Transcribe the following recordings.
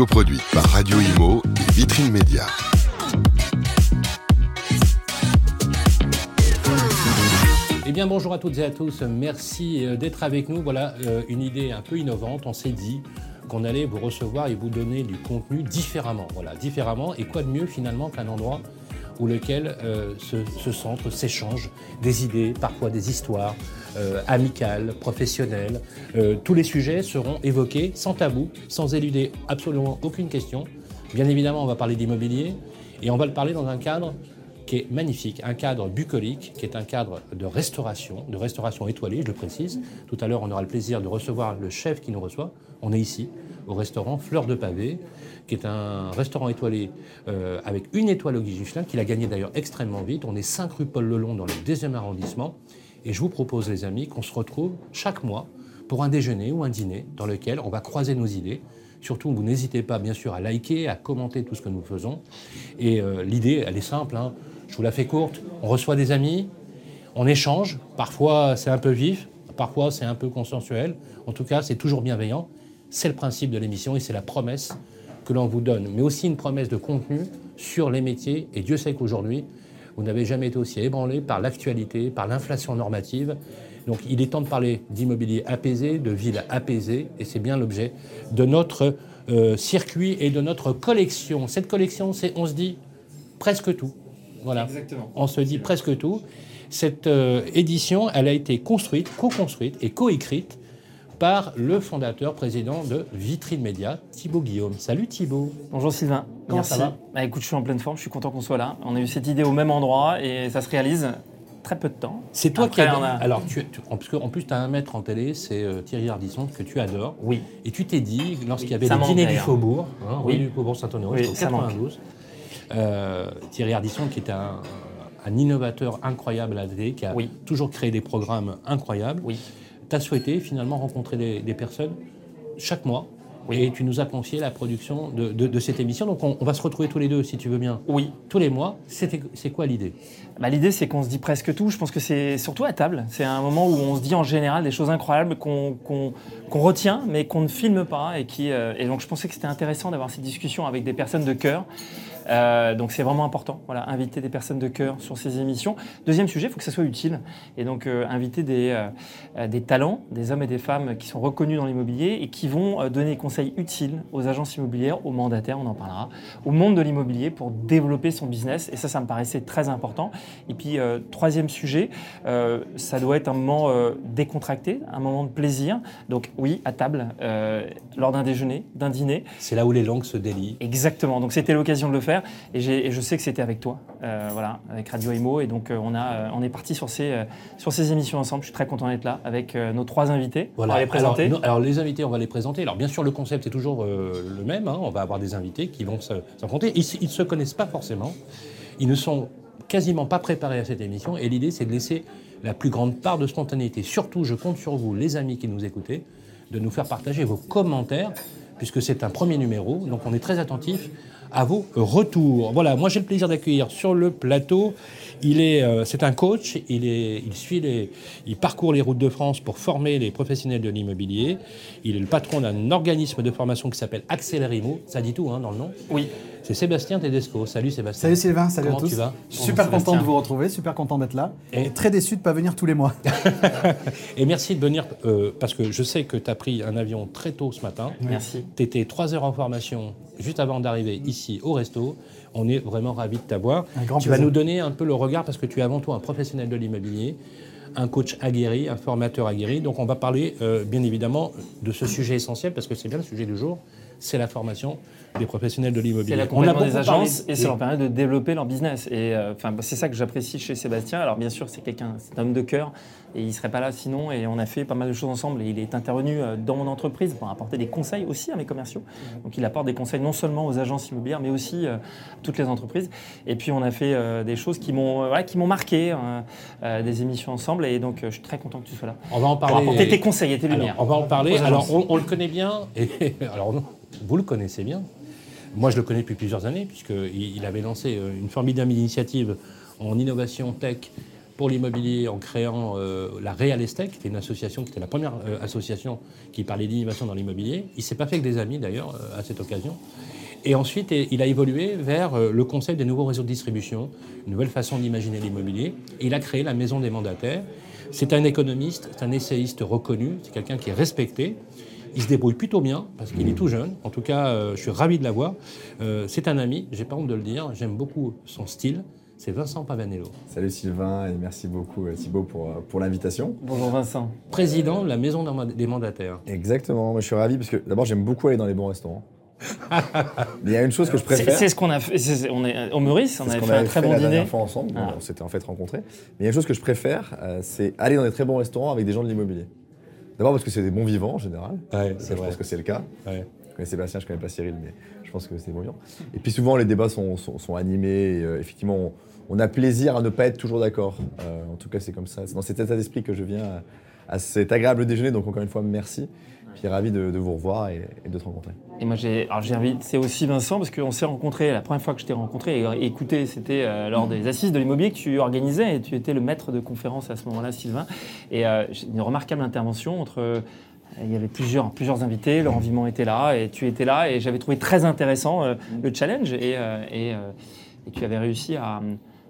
coproduite par Radio Imo et Vitrine Média. Eh bien bonjour à toutes et à tous, merci euh, d'être avec nous. Voilà euh, une idée un peu innovante, on s'est dit qu'on allait vous recevoir et vous donner du contenu différemment. Voilà, différemment. Et quoi de mieux finalement qu'un endroit où lequel euh, se, centre, s'échange des idées, parfois des histoires amicales, professionnelles. tous les sujets seront évoqués sans tabou, sans éluder absolument aucune question. Bien évidemment, on va parler d'immobilier et on va le parler dans un cadre qui est magnifique, un cadre bucolique, qui est un cadre de restauration, de restauration étoilée, je le précise. Tout à l'heure, on aura le plaisir de recevoir le chef qui nous reçoit. On est ici, au restaurant Fleur de Pavé, qui est un restaurant étoilé euh, avec une étoile au Guy qu'il a gagné d'ailleurs extrêmement vite. On est 5 rue Paul Lelon dans le deuxième arrondissement. Et je vous propose, les amis, qu'on se retrouve chaque mois pour un déjeuner ou un dîner dans lequel on va croiser nos idées. Surtout, vous n'hésitez pas, bien sûr, à liker, à commenter tout ce que nous faisons. Et euh, l'idée, elle est simple. Hein. Je vous la fais courte. On reçoit des amis, on échange. Parfois, c'est un peu vif, parfois, c'est un peu consensuel. En tout cas, c'est toujours bienveillant. C'est le principe de l'émission et c'est la promesse que l'on vous donne, mais aussi une promesse de contenu sur les métiers. Et Dieu sait qu'aujourd'hui, vous n'avez jamais été aussi ébranlé par l'actualité, par l'inflation normative. Donc il est temps de parler d'immobilier apaisé, de ville apaisée, et c'est bien l'objet de notre euh, circuit et de notre collection. Cette collection, c'est, on se dit, presque tout. Voilà. On se dit presque tout. Cette euh, édition, elle a été construite, co-construite et co-écrite par le fondateur, président de Vitrine Média, Thibaut Guillaume. Salut Thibaut. Bonjour Sylvain. Comment ça va? Bah, Écoute, je suis en pleine forme, je suis content qu'on soit là. On a eu cette idée au même endroit et ça se réalise très peu de temps. C'est toi qui as. Alors, tu, parce qu'en plus, tu as un maître en télé, c'est euh, Thierry Ardisson, que tu adores. Oui. Et tu t'es dit, lorsqu'il y avait les dîners du Faubourg, hein, oui. du Faubourg Saint-Honoré, oui, 92, euh, Thierry Ardisson, qui était un, innovateur incroyable à la télé, qui a toujours créé des programmes incroyables, oui. Tu as souhaité finalement rencontrer des, personnes chaque mois. Et tu nous as confié la production de, cette émission. Donc on, va se retrouver tous les deux, si tu veux bien. Oui. Tous les mois. C'est quoi l'idée? Bah, L'idée, c'est qu'on se dit presque tout. Je pense que c'est surtout à table. C'est un moment où on se dit en général des choses incroyables qu'on retient, mais qu'on ne filme pas. Et, qui, euh, et donc je pensais que c'était intéressant d'avoir ces discussions avec des personnes de cœur. Euh, donc c'est vraiment important, voilà, inviter des personnes de cœur sur ces émissions. Deuxième sujet, il faut que ça soit utile. Et donc euh, inviter des, euh, des talents, des hommes et des femmes qui sont reconnus dans l'immobilier et qui vont donner des conseils utiles aux agences immobilières, aux mandataires, on en parlera, au monde de l'immobilier pour développer son business. Et ça, ça me paraissait très important. Et puis troisième sujet, ça doit être un moment décontracté, un moment de plaisir. Donc oui, à table, lors d'un déjeuner, d'un dîner. C'est là où les langues se délient. Exactement. Donc c'était l'occasion de le faire. Et, je sais que c'était avec toi, euh, voilà, avec Radio Imo. Et donc, euh, on, a, euh, on est parti sur ces, sur ces émissions ensemble. Je suis très content d'être là avec nos trois invités. Voilà. On va les présenter. Alors, les invités, on va les présenter. Alors, bien sûr, le concept est toujours le même. Hein. On va avoir des invités qui vont s'affronter. Ils ne se connaissent pas forcément. Ils ne sont quasiment pas préparés à cette émission. Et l'idée, c'est de laisser la plus grande part de spontanéité. Surtout, je compte sur vous, les amis qui nous écoutez, de nous faire partager vos commentaires, puisque c'est un premier numéro. Donc, on est très attentifs à vos retours. Voilà, moi j'ai le plaisir d'accueillir sur le plateau. Il est, euh, c'est un coach. Il est, il suit les, il parcourt les routes de France pour former les professionnels de l'immobilier. Il est le patron d'un organisme de formation qui s'appelle Accélérimo. Ça dit tout, hein, dans le nom? Oui. C'est Sébastien Tedesco. Salut Sébastien. Salut Sylvain, salut Comment à tous. tu vas Super content de vous retrouver, super content d'être là. Et, très déçu de ne pas venir tous les mois. et merci de venir euh, parce que je sais que tu as pris un avion très tôt ce matin. Merci. Tu étais trois heures en formation juste avant d'arriver ici au resto. On est vraiment ravis de t'avoir. Tu vas nous donner un peu le regard parce que tu es avant tout un professionnel de l'immobilier un coach aguerri, un formateur aguerri. Donc on va parler euh, bien évidemment de ce sujet essentiel parce que c'est bien le sujet du jour, c'est la formation des professionnels de l'immobilier. C'est l'accompagnement des agences et ça leur permet de développer leur business. Et euh, c'est ça que j'apprécie chez Sébastien. Alors bien sûr, c'est quelqu'un, c'est un homme de cœur et il ne serait pas là sinon. Et on a fait pas mal de choses ensemble. Et il est intervenu euh, dans mon entreprise pour apporter des conseils aussi à mes commerciaux. Donc il apporte des conseils non seulement aux agences immobilières, mais aussi à euh, toutes les entreprises. Et puis on a fait des choses qui m'ont voilà, qui m'ont marqué, hein, des émissions ensemble. Et donc je suis très content que tu sois là. On va en parler. Pour apporter tes conseils et tes lumières. on va en parler. Alors on, le connaît bien. Et alors vous le connaissez bien. Moi, je le connais depuis plusieurs années, puisqu'il avait lancé euh, une formidable initiative en innovation tech pour l'immobilier en créant euh, la Real Estate, qui était une association, qui était la première euh, association qui parlait d'innovation dans l'immobilier. Il s'est pas fait que des amis d'ailleurs à cette occasion. Et ensuite, il a évolué vers le concept des nouveaux réseaux de distribution, une nouvelle façon d'imaginer l'immobilier. Il a créé la Maison des mandataires. C'est un économiste, c'est un essayiste reconnu, c'est quelqu'un qui est respecté. Il se débrouille plutôt bien parce qu'il est tout jeune. En tout cas, je suis ravi de l'avoir. c'est un ami, j'ai pas honte de le dire. J'aime beaucoup son style c'est Vincent Pavanello. Salut Sylvain et merci beaucoup euh, Thibault pour, euh, pour l'invitation. Bonjour Vincent. Président de la Maison des mandataires. Exactement, moi je suis ravi parce que d'abord j'aime beaucoup aller dans les bons restaurants. Mais il y a une chose que je préfère. C'est ce qu'on a fait. on est au Maurice, on avait fait un très bon la dîner. dernière fois ensemble, ah. on s'était en fait rencontrés. Mais il y a une chose que je préfère, euh, c'est aller dans des très bons restaurants avec des gens de l'immobilier. D'abord parce que c'est des bons vivants en général. Ouais, je pense que c'est le cas. Ouais. Je connais Sébastien, je connais pas Cyril, mais je pense que c'est bon vivant. Et puis souvent les débats sont, sont, animés. Et, effectivement, on a plaisir à ne pas être toujours d'accord. Euh, en tout cas, c'est comme ça. C'est dans cet état d'esprit que je viens à, cet agréable déjeuner. Donc, encore une fois, merci. Puis ravi de, vous revoir et, de te rencontrer. Et moi, j'ai, c'est aussi Vincent parce qu'on s'est rencontrés. La première fois que je t'ai rencontré et écouté, c'était euh, lors des assises de l'immobilier que tu organisais et tu étais le maître de conférence à ce moment-là, Sylvain. Et euh, une remarquable intervention entre il y avait plusieurs, plusieurs invités, Laurent Viment était là et tu étais là et j'avais trouvé très intéressant le challenge et, et, tu avais réussi à,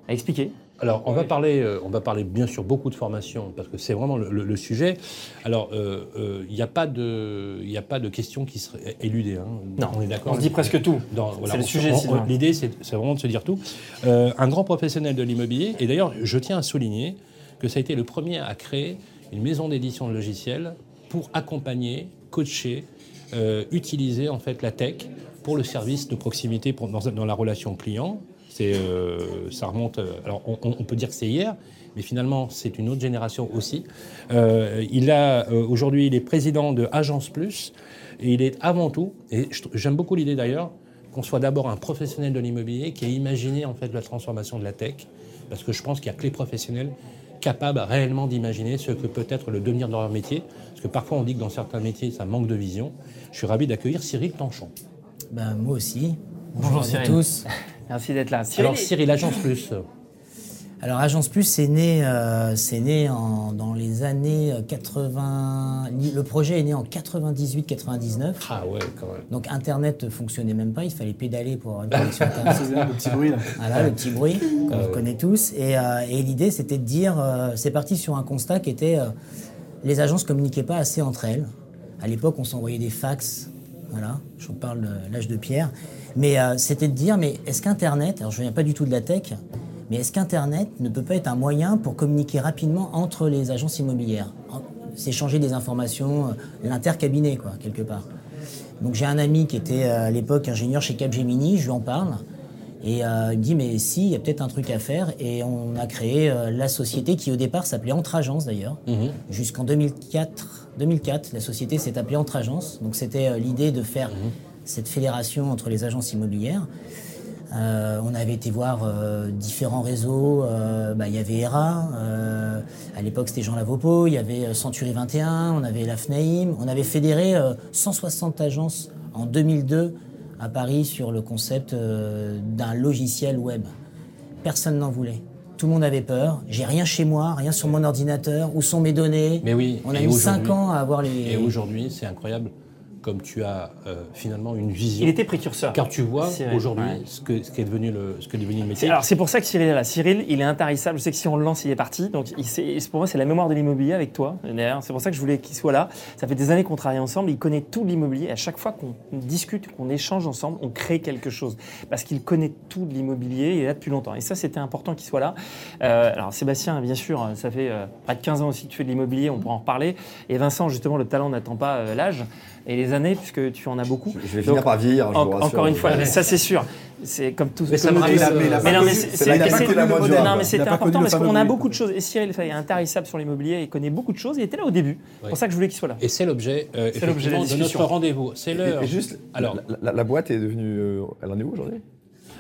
expliquer alors, on va, parler, euh, on va parler bien sûr beaucoup de formation, parce que c'est vraiment le, sujet. Alors, il euh, n'y euh, a, pas de, a pas de questions qui seraient éludées. Hein. Non, on est d'accord. On se dit presque tout. c'est le sujet. L'idée, c'est vraiment de se dire tout. un grand professionnel de l'immobilier, et d'ailleurs, je tiens à souligner que ça a été le premier à créer une maison d'édition de logiciels pour accompagner, coacher, utiliser en fait la tech pour le service de proximité pour, dans la relation client euh, ça remonte. Euh, alors, on, peut dire que c'est hier, mais finalement, c'est une autre génération aussi. Euh, il a aujourd'hui, il est président de Agence Plus, et il est avant tout, et j'aime beaucoup l'idée d'ailleurs, qu'on soit d'abord un professionnel de l'immobilier qui a imaginé en fait la transformation de la tech, parce que je pense qu'il y a que les professionnels capables réellement d'imaginer ce que peut être le devenir de leur métier, parce que parfois on dit que dans certains métiers ça manque de vision. Je suis ravi d'accueillir Cyril Tanchon. Ben, moi aussi. Bonjour, Bonjour à tous. Merci d'être là. Alors Cyril, Agence Plus. Alors Agence Plus, c'est né, euh, né dans les années 80. Le projet est né en 98-99. Ah ouais, quand même. Donc Internet fonctionnait même pas. Il fallait pédaler pour avoir une connexion Internet. le petit bruit là. Voilà, le petit bruit qu'on ah connaît tous. Et, euh, et l'idée, c'était de dire, euh, c'est parti sur un constat qui était les agences communiquaient pas assez entre elles. À l'époque, on s'envoyait des fax. Voilà, je vous parle de l'âge de pierre. Mais euh, c'était de dire, mais est-ce qu'Internet, alors je ne viens pas du tout de la tech, mais est-ce qu'Internet ne peut pas être un moyen pour communiquer rapidement entre les agences immobilières? S'échanger des informations, euh, l'intercabinet, quoi, quelque part. Donc j'ai un ami qui était euh, à l'époque ingénieur chez Capgemini, je lui en parle. Et il me dit, mais si, il y a peut-être un truc à faire. Et on a créé la société qui, au départ, s'appelait Entre Agences, d'ailleurs. Mhm. Jusqu'en 2004, 2004, la société s'est appelée Entre Agences. Donc, c'était l'idée de faire mhm cette fédération entre les agences immobilières. Euh, on avait été voir euh, différents réseaux. Euh, bah, il y avait ERA, à l'époque c'était Jean Lavopo, il y avait Century 21, on avait la FNAIM. On avait fédéré 160 agences en 2002 à Paris sur le concept d'un logiciel web. Personne n'en voulait. Tout le monde avait peur. J'ai rien chez moi, rien sur mon ordinateur. Où sont mes données Mais oui. On a eu 5 ans à avoir les. Et aujourd'hui, c'est incroyable comme tu as euh, finalement une vision. Il était précurseur. Car tu vois aujourd'hui ce, que, ce, qui est devenu le, ce est devenu le métier. Alors c'est pour ça que Cyril est là. Cyril, il est intarissable. Je sais que si on le lance, il est parti. Donc il, pour moi, c'est la mémoire de l'immobilier avec toi. D'ailleurs, c'est pour ça que je voulais qu'il soit là. Ça fait des années qu'on travaille ensemble. Il connaît tout l'immobilier. À chaque fois qu'on discute, qu'on échange ensemble, on crée quelque chose. Parce qu'il connaît tout de l'immobilier. Il est là depuis longtemps. Et ça, c'était important qu'il soit là. Euh, alors Sébastien, bien sûr, ça fait euh, près de 15 ans aussi que tu fais de l'immobilier. On pourra en reparler. Et Vincent, justement, le talent n'attend pas l'âge et les années, puisque tu en as beaucoup. Je vais finir par vieillir. encore une fois, ça c'est sûr. C'est comme tout. Mais, ça mais, mais non, mais c'était important parce qu'on a beaucoup de choses. Et Cyril est intarissable sur l'immobilier, il connaît beaucoup de choses. Il était là au début. C'est pour ça que je voulais qu'il soit là. Et c'est l'objet euh, de notre rendez-vous. C'est l'heure. Juste, alors, la boîte est devenue. Euh, elle en est où aujourd'hui?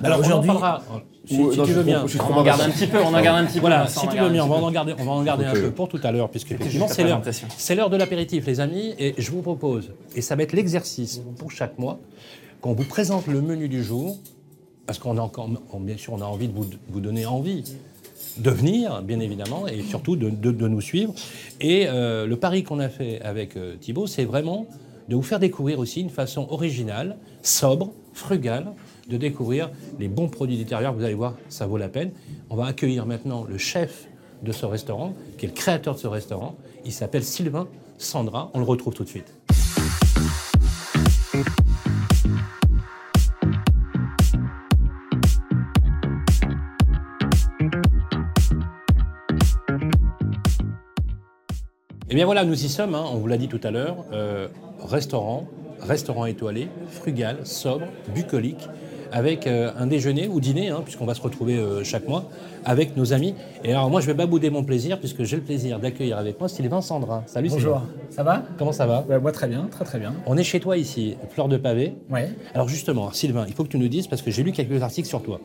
Alors aujourd'hui, si, tu veux bien, on en garde un petit peu, on en garde un petit peu. Voilà, si tu veux bien, on va en garder, on va en garder un peu pour tout à l'heure, puisque effectivement c'est l'heure, c'est l'heure de l'apéritif, les amis, et je vous propose, et ça va être l'exercice pour chaque mois, qu'on vous présente le menu du jour, parce qu'on a encore, bien sûr, on a envie de vous, vous donner envie de venir, bien évidemment, et surtout de, de- de nous suivre. Et euh, le pari qu'on a fait avec euh, Thibaut, c'est vraiment de vous faire découvrir aussi une façon originale, sobre, frugale, de découvrir les bons produits d'intérieur. Vous allez voir, ça vaut la peine. On va accueillir maintenant le chef de ce restaurant, qui est le créateur de ce restaurant. Il s'appelle Sylvain Sandra. On le retrouve tout de suite. Eh bien voilà, nous y sommes, hein, on vous l'a dit tout à l'heure. euh, restaurant, restaurant étoilé, frugal, sobre, bucolique, avec euh, un déjeuner ou dîner, hein, puisqu'on va se retrouver euh, chaque mois, avec nos amis. Et alors moi, je vais pas bouder mon plaisir, puisque j'ai le plaisir d'accueillir avec moi Sylvain Sandra. Salut Bonjour, Sylvain. ça va? Comment ça va? Moi très bien, très très bien. On est chez toi ici, Fleur de Pavé. Ouais. Alors justement, Sylvain, il faut que tu nous dises, parce que j'ai lu quelques articles sur toi.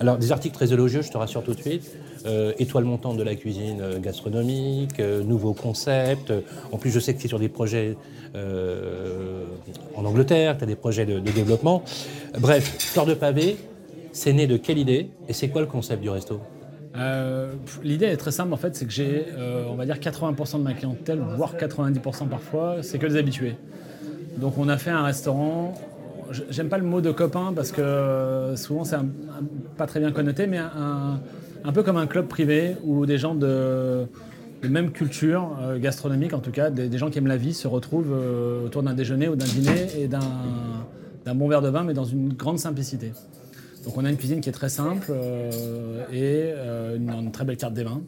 Alors, des articles très élogieux, je te rassure tout de suite. Euh, étoile montante de la cuisine euh, gastronomique, euh, nouveaux concepts. Euh, En plus, je sais que tu es sur des projets en Angleterre, tu as des projets de, développement. Bref, Fleur de Pavé, c'est né de quelle idée et c'est quoi le concept du resto? L'idée est très simple en fait, c'est que j'ai, on va dire 80% de ma clientèle, voire 90% parfois, c'est que des habitués. Donc on a fait un restaurant. J'aime pas le mot de copain parce que euh, souvent c'est pas très bien connoté, mais un, peu comme un club privé où des gens de, même culture euh, gastronomique, en tout cas, des, gens qui aiment la vie, se retrouvent euh, autour d'un déjeuner ou d'un dîner et d'un bon verre de vin, mais dans une grande simplicité. Donc on a une cuisine qui est très simple et une, une très belle carte des vins.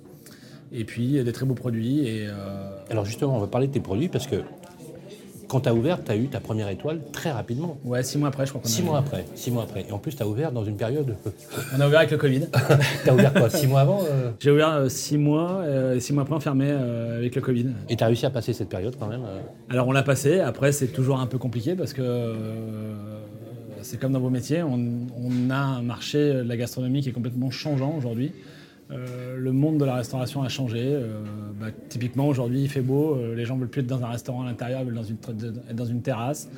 Et puis des très beaux produits. Et, Alors justement, on va parler de tes produits parce que quand tu as ouvert, tu as eu ta première étoile très rapidement. ouais, six mois après, je crois qu'on a Six mois après, six mois après. Et en plus, tu as ouvert dans une période... On a ouvert avec le Covid. tu as ouvert quoi Six mois avant euh J'ai ouvert euh, six mois, euh, et six mois après on fermait euh, avec le Covid. Et tu as réussi à passer cette période quand même euh Alors on l'a passé, après c'est toujours un peu compliqué parce que euh, c'est comme dans vos métiers, on, on a un marché de la gastronomie qui est complètement changeant aujourd'hui. Euh, le monde de la restauration a changé. Euh, bah, typiquement aujourd'hui il fait beau, euh, les gens veulent plus être dans un restaurant à l'intérieur, ils veulent dans une, être dans une terrasse.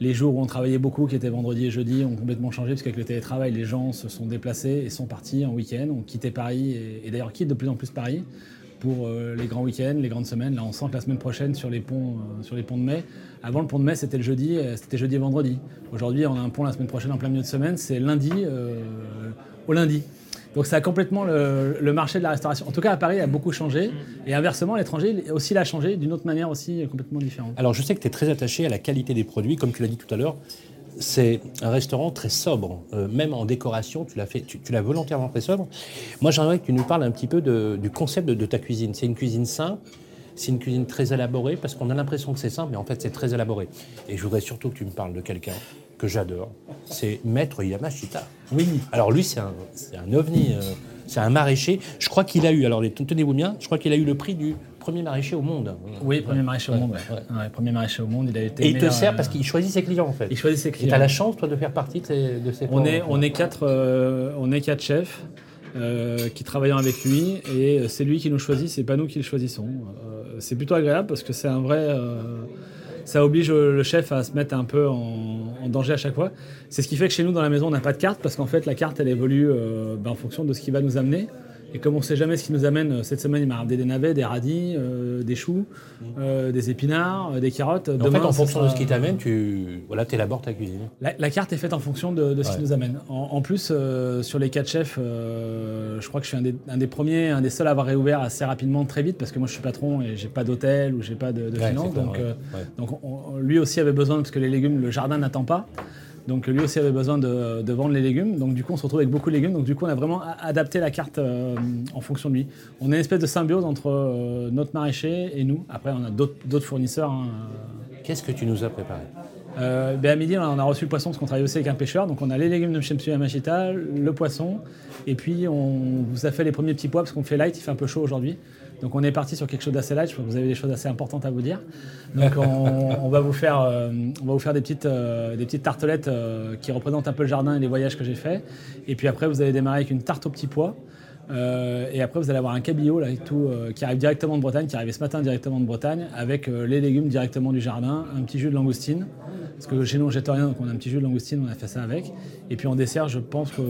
Les jours où on travaillait beaucoup, qui étaient vendredi et jeudi, ont complètement changé parce qu'avec le télétravail, les gens se sont déplacés et sont partis en week-end, ont quitté Paris et, d'ailleurs quittent de plus en plus Paris pour les grands week-ends, les grandes semaines. Là, on sent que la semaine prochaine, sur les ponts, sur les ponts de mai, avant le pont de mai, c'était le jeudi, c'était jeudi et vendredi. Aujourd'hui, on a un pont la semaine prochaine en plein milieu de semaine, c'est lundi au lundi. Donc ça a complètement le, marché de la restauration. En tout cas, à Paris, a beaucoup changé. Et inversement, l'étranger, aussi l'a changé d'une autre manière aussi complètement différente. Alors je sais que tu es très attaché à la qualité des produits, comme tu l'as dit tout à l'heure. C'est un restaurant très sobre, Euh, même en décoration, tu l'as fait, tu, l'as volontairement fait sobre. Moi, j'aimerais que tu nous parles un petit peu du concept de, de ta cuisine. C'est une cuisine simple, c'est une cuisine très élaborée, parce qu'on a l'impression que c'est simple, mais en fait, c'est très élaboré. Et je voudrais surtout que tu me parles de quelqu'un que j'adore. C'est Maître Yamashita. Oui. Alors lui, c'est un, un ovni, euh, c'est un maraîcher. Je crois qu'il a eu, alors tenez-vous bien, je crois qu'il a eu le prix du premier maraîcher au monde. Oui, premier maraîcher au monde. ouais. premier maraîcher au monde, il a été. Et il te sert euh, parce qu'il choisit ses clients en fait. Il choisit ses Et tu clients. as la chance, toi, de faire partie de ces, de ces On est, on est quatre, euh, on est quatre chefs euh, qui travaillent avec lui et c'est lui qui nous choisit, c'est pas nous qui le choisissons. C'est plutôt agréable parce que c'est un vrai, ça oblige le chef à se mettre un peu en, danger à chaque fois. C'est ce qui fait que chez nous dans la maison on n'a pas de carte parce qu'en fait la carte elle évolue euh, ben, en fonction de ce qui va nous amener. Et comme on ne sait jamais ce qui nous amène, euh, cette semaine il m'a ramené des navets, des radis, euh, des choux, euh, des épinards, euh, des carottes. En Demain, fait, en fonction de ce qui t'amène, tu voilà, élabores ta cuisine. la, la carte est faite en fonction de, de ce Ouais. qui nous amène. En, en plus, sur les quatre chefs, je crois que je suis un des, un des premiers, un des seuls à avoir réouvert assez rapidement, très vite, parce que moi je suis patron et j'ai pas d'hôtel ou j'ai pas de, de Ouais, finance. donc, ouais. donc on- on- lui aussi avait besoin, parce que les légumes, le jardin n'attend pas. Donc lui aussi avait besoin de, de vendre les légumes. Donc du coup, on se retrouve avec beaucoup de légumes. Donc du coup, on a vraiment adapté la carte euh, en fonction de lui. On a une espèce de symbiose entre euh, notre maraîcher et nous. Après, on a d'autres fournisseurs. hein, euh, Qu'est-ce que tu nous as préparé? Euh, ben à midi, on a reçu le poisson parce qu'on travaille aussi avec un pêcheur. Donc on a les légumes de Yamashita, le poisson, et puis on vous a fait les premiers petits pois parce qu'on fait light, il fait un peu chaud aujourd'hui. Donc on est parti sur quelque chose d'assez light. Je pense que vous avez des choses assez importantes à vous dire. Donc on, on va vous faire, euh, on va vous faire des petites, euh, des petites tartelettes euh, qui représentent un peu le jardin et les voyages que j'ai faits. Et puis après, vous allez démarrer avec une tarte aux petits pois. Et après, vous allez avoir un cabillaud là, et tout, qui arrive directement de Bretagne, qui est arrivé ce matin directement de Bretagne, avec les légumes directement du jardin, un petit jus de langoustine. Parce que chez nous, on jette rien, donc on a un petit jus de langoustine, on a fait ça avec. Et puis en dessert, je pense que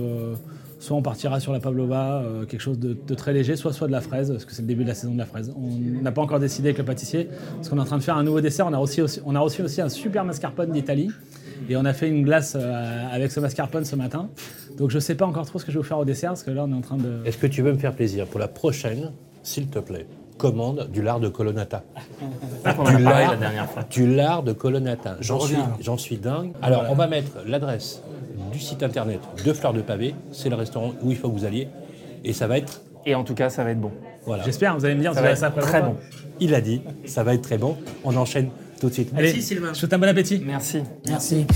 soit on partira sur la pavlova, euh, quelque chose de, très léger, soit soit de la fraise, parce que c'est le début de la saison de la fraise. On n'a pas encore décidé avec le pâtissier, parce qu'on est en train de faire un nouveau dessert. On a reçu aussi, aussi un super mascarpone d'Italie. Et on a fait une glace euh, avec ce mascarpone ce matin. Donc je ne sais pas encore trop ce que je vais vous faire au dessert, parce que là, on est en train de... Est-ce que tu veux me faire plaisir pour la prochaine, s'il te plaît? Commande du lard de colonnata. Du lard, la dernière fois. du lard de colonnata. J'en suis, j'en dingue. Alors, on va mettre l'adresse du site internet de Fleurs de Pavé. C'est le restaurant où il faut que vous alliez. Et ça va être. Et en tout cas, ça va être bon. Voilà. J'espère, vous allez me dire, Ça va ça être très bon. Il a dit, ça va être très bon. On enchaîne tout de suite. Allez, Merci Sylvain. je vous souhaite un bon appétit. Merci. Merci.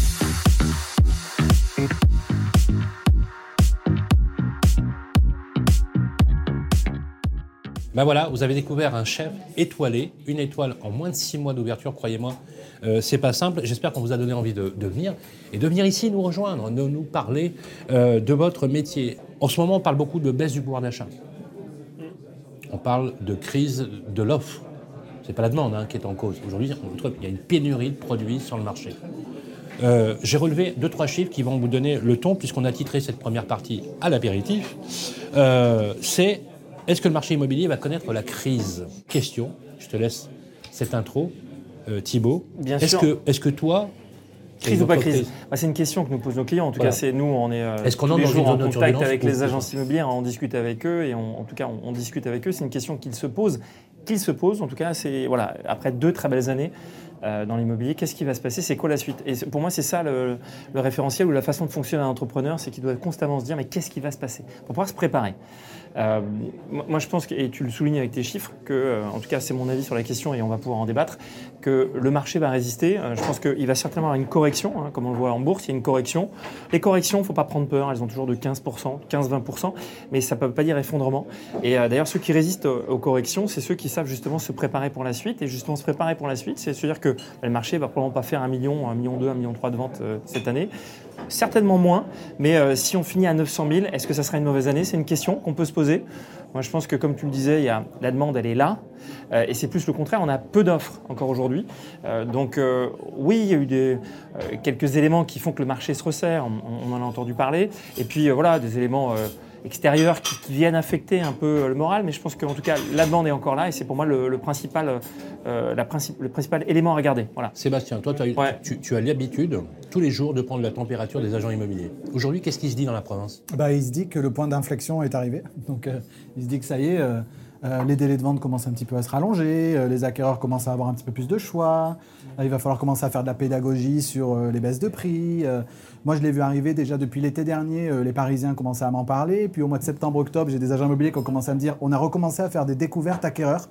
Ben voilà, vous avez découvert un chef étoilé, une étoile en moins de six mois d'ouverture, croyez-moi. Euh, c'est pas simple. J'espère qu'on vous a donné envie de, venir et de venir ici nous rejoindre, de nous parler euh, de votre métier. En ce moment, on parle beaucoup de baisse du pouvoir d'achat. On parle de crise de l'offre. C'est pas la demande hein, qui est en cause. Aujourd'hui, qu'il y a une pénurie de produits sur le marché. Euh, J'ai relevé deux, trois chiffres qui vont vous donner le ton, puisqu'on a titré cette première partie à l'apéritif. C'est est-ce que le marché immobilier va connaître la crise? Question, je te laisse cette intro, euh, Thibault. Bien est-ce sûr. Que, est-ce que toi. Crise ou pas crise? Bah, C'est une question que nous posent nos clients. En tout Voilà. cas, c'est nous, on est, euh, Est-ce qu'on tous les jours en contact avec les agences immobilières, on discute avec eux et on- en tout cas, on, on discute avec eux. C'est une question qu'ils se posent, qu'ils se posent. En tout cas, c'est voilà, après deux très belles années. Euh, dans l'immobilier, qu'est-ce qui va se passer? C'est quoi la suite? Et pour moi, c'est ça le, référentiel ou la façon de fonctionner un entrepreneur, c'est qu'il doit constamment se dire mais qu'est-ce qui va se passer? Pour pouvoir se préparer. Euh, moi, je pense et tu le soulignes avec tes chiffres, que, euh, en tout cas, c'est mon avis sur la question et on va pouvoir en débattre, que le marché va résister. Euh, je pense qu'il va certainement avoir une correction, hein, comme on le voit en bourse, il y a une correction. Les corrections, il ne faut pas prendre peur, elles ont toujours de 15%, 15-20%, mais ça ne peut pas dire effondrement. Et euh, d'ailleurs, ceux qui résistent aux, corrections, c'est ceux qui savent justement se préparer pour la suite. Et justement, se préparer pour la suite, c'est se dire que bah, le marché va probablement pas faire un million, un million deux, un million trois de ventes euh, cette année. Certainement moins, mais euh, si on finit à 900 000, est-ce que ça sera une mauvaise année? C'est une question qu'on peut se poser. Moi, je pense que, comme tu le disais, y a, la demande, elle est là. Euh, et c'est plus le contraire. On a peu d'offres encore aujourd'hui. Euh, donc, oui, il y a eu quelques éléments qui font que le marché se resserre. On, en a entendu parler. Et puis, voilà, des éléments euh, extérieurs qui, qui viennent affecter un peu euh, le moral. Mais je pense qu'en tout cas, la demande est encore là. Et c'est pour moi le, le principal, euh, la princi- le principal élément à regarder. Voilà. Sébastien, toi, tu as, eu- Ouais. tu, tu as l'habitude tous les jours de prendre la température des agents immobiliers. Aujourd'hui, qu'est-ce qui se dit dans la province? Bah, il se dit que le point d'inflexion est arrivé. Donc, euh, il se dit que ça y est, euh, euh, les délais de vente commencent un petit peu à se rallonger, euh, les acquéreurs commencent à avoir un petit peu plus de choix, euh, il va falloir commencer à faire de la pédagogie sur les baisses de prix. moi, je l'ai vu arriver déjà depuis l'été dernier, les Parisiens commençaient à m'en parler. Puis au mois de septembre-octobre, j'ai des agents immobiliers qui ont commencé à me dire on a recommencé à faire des découvertes acquéreurs.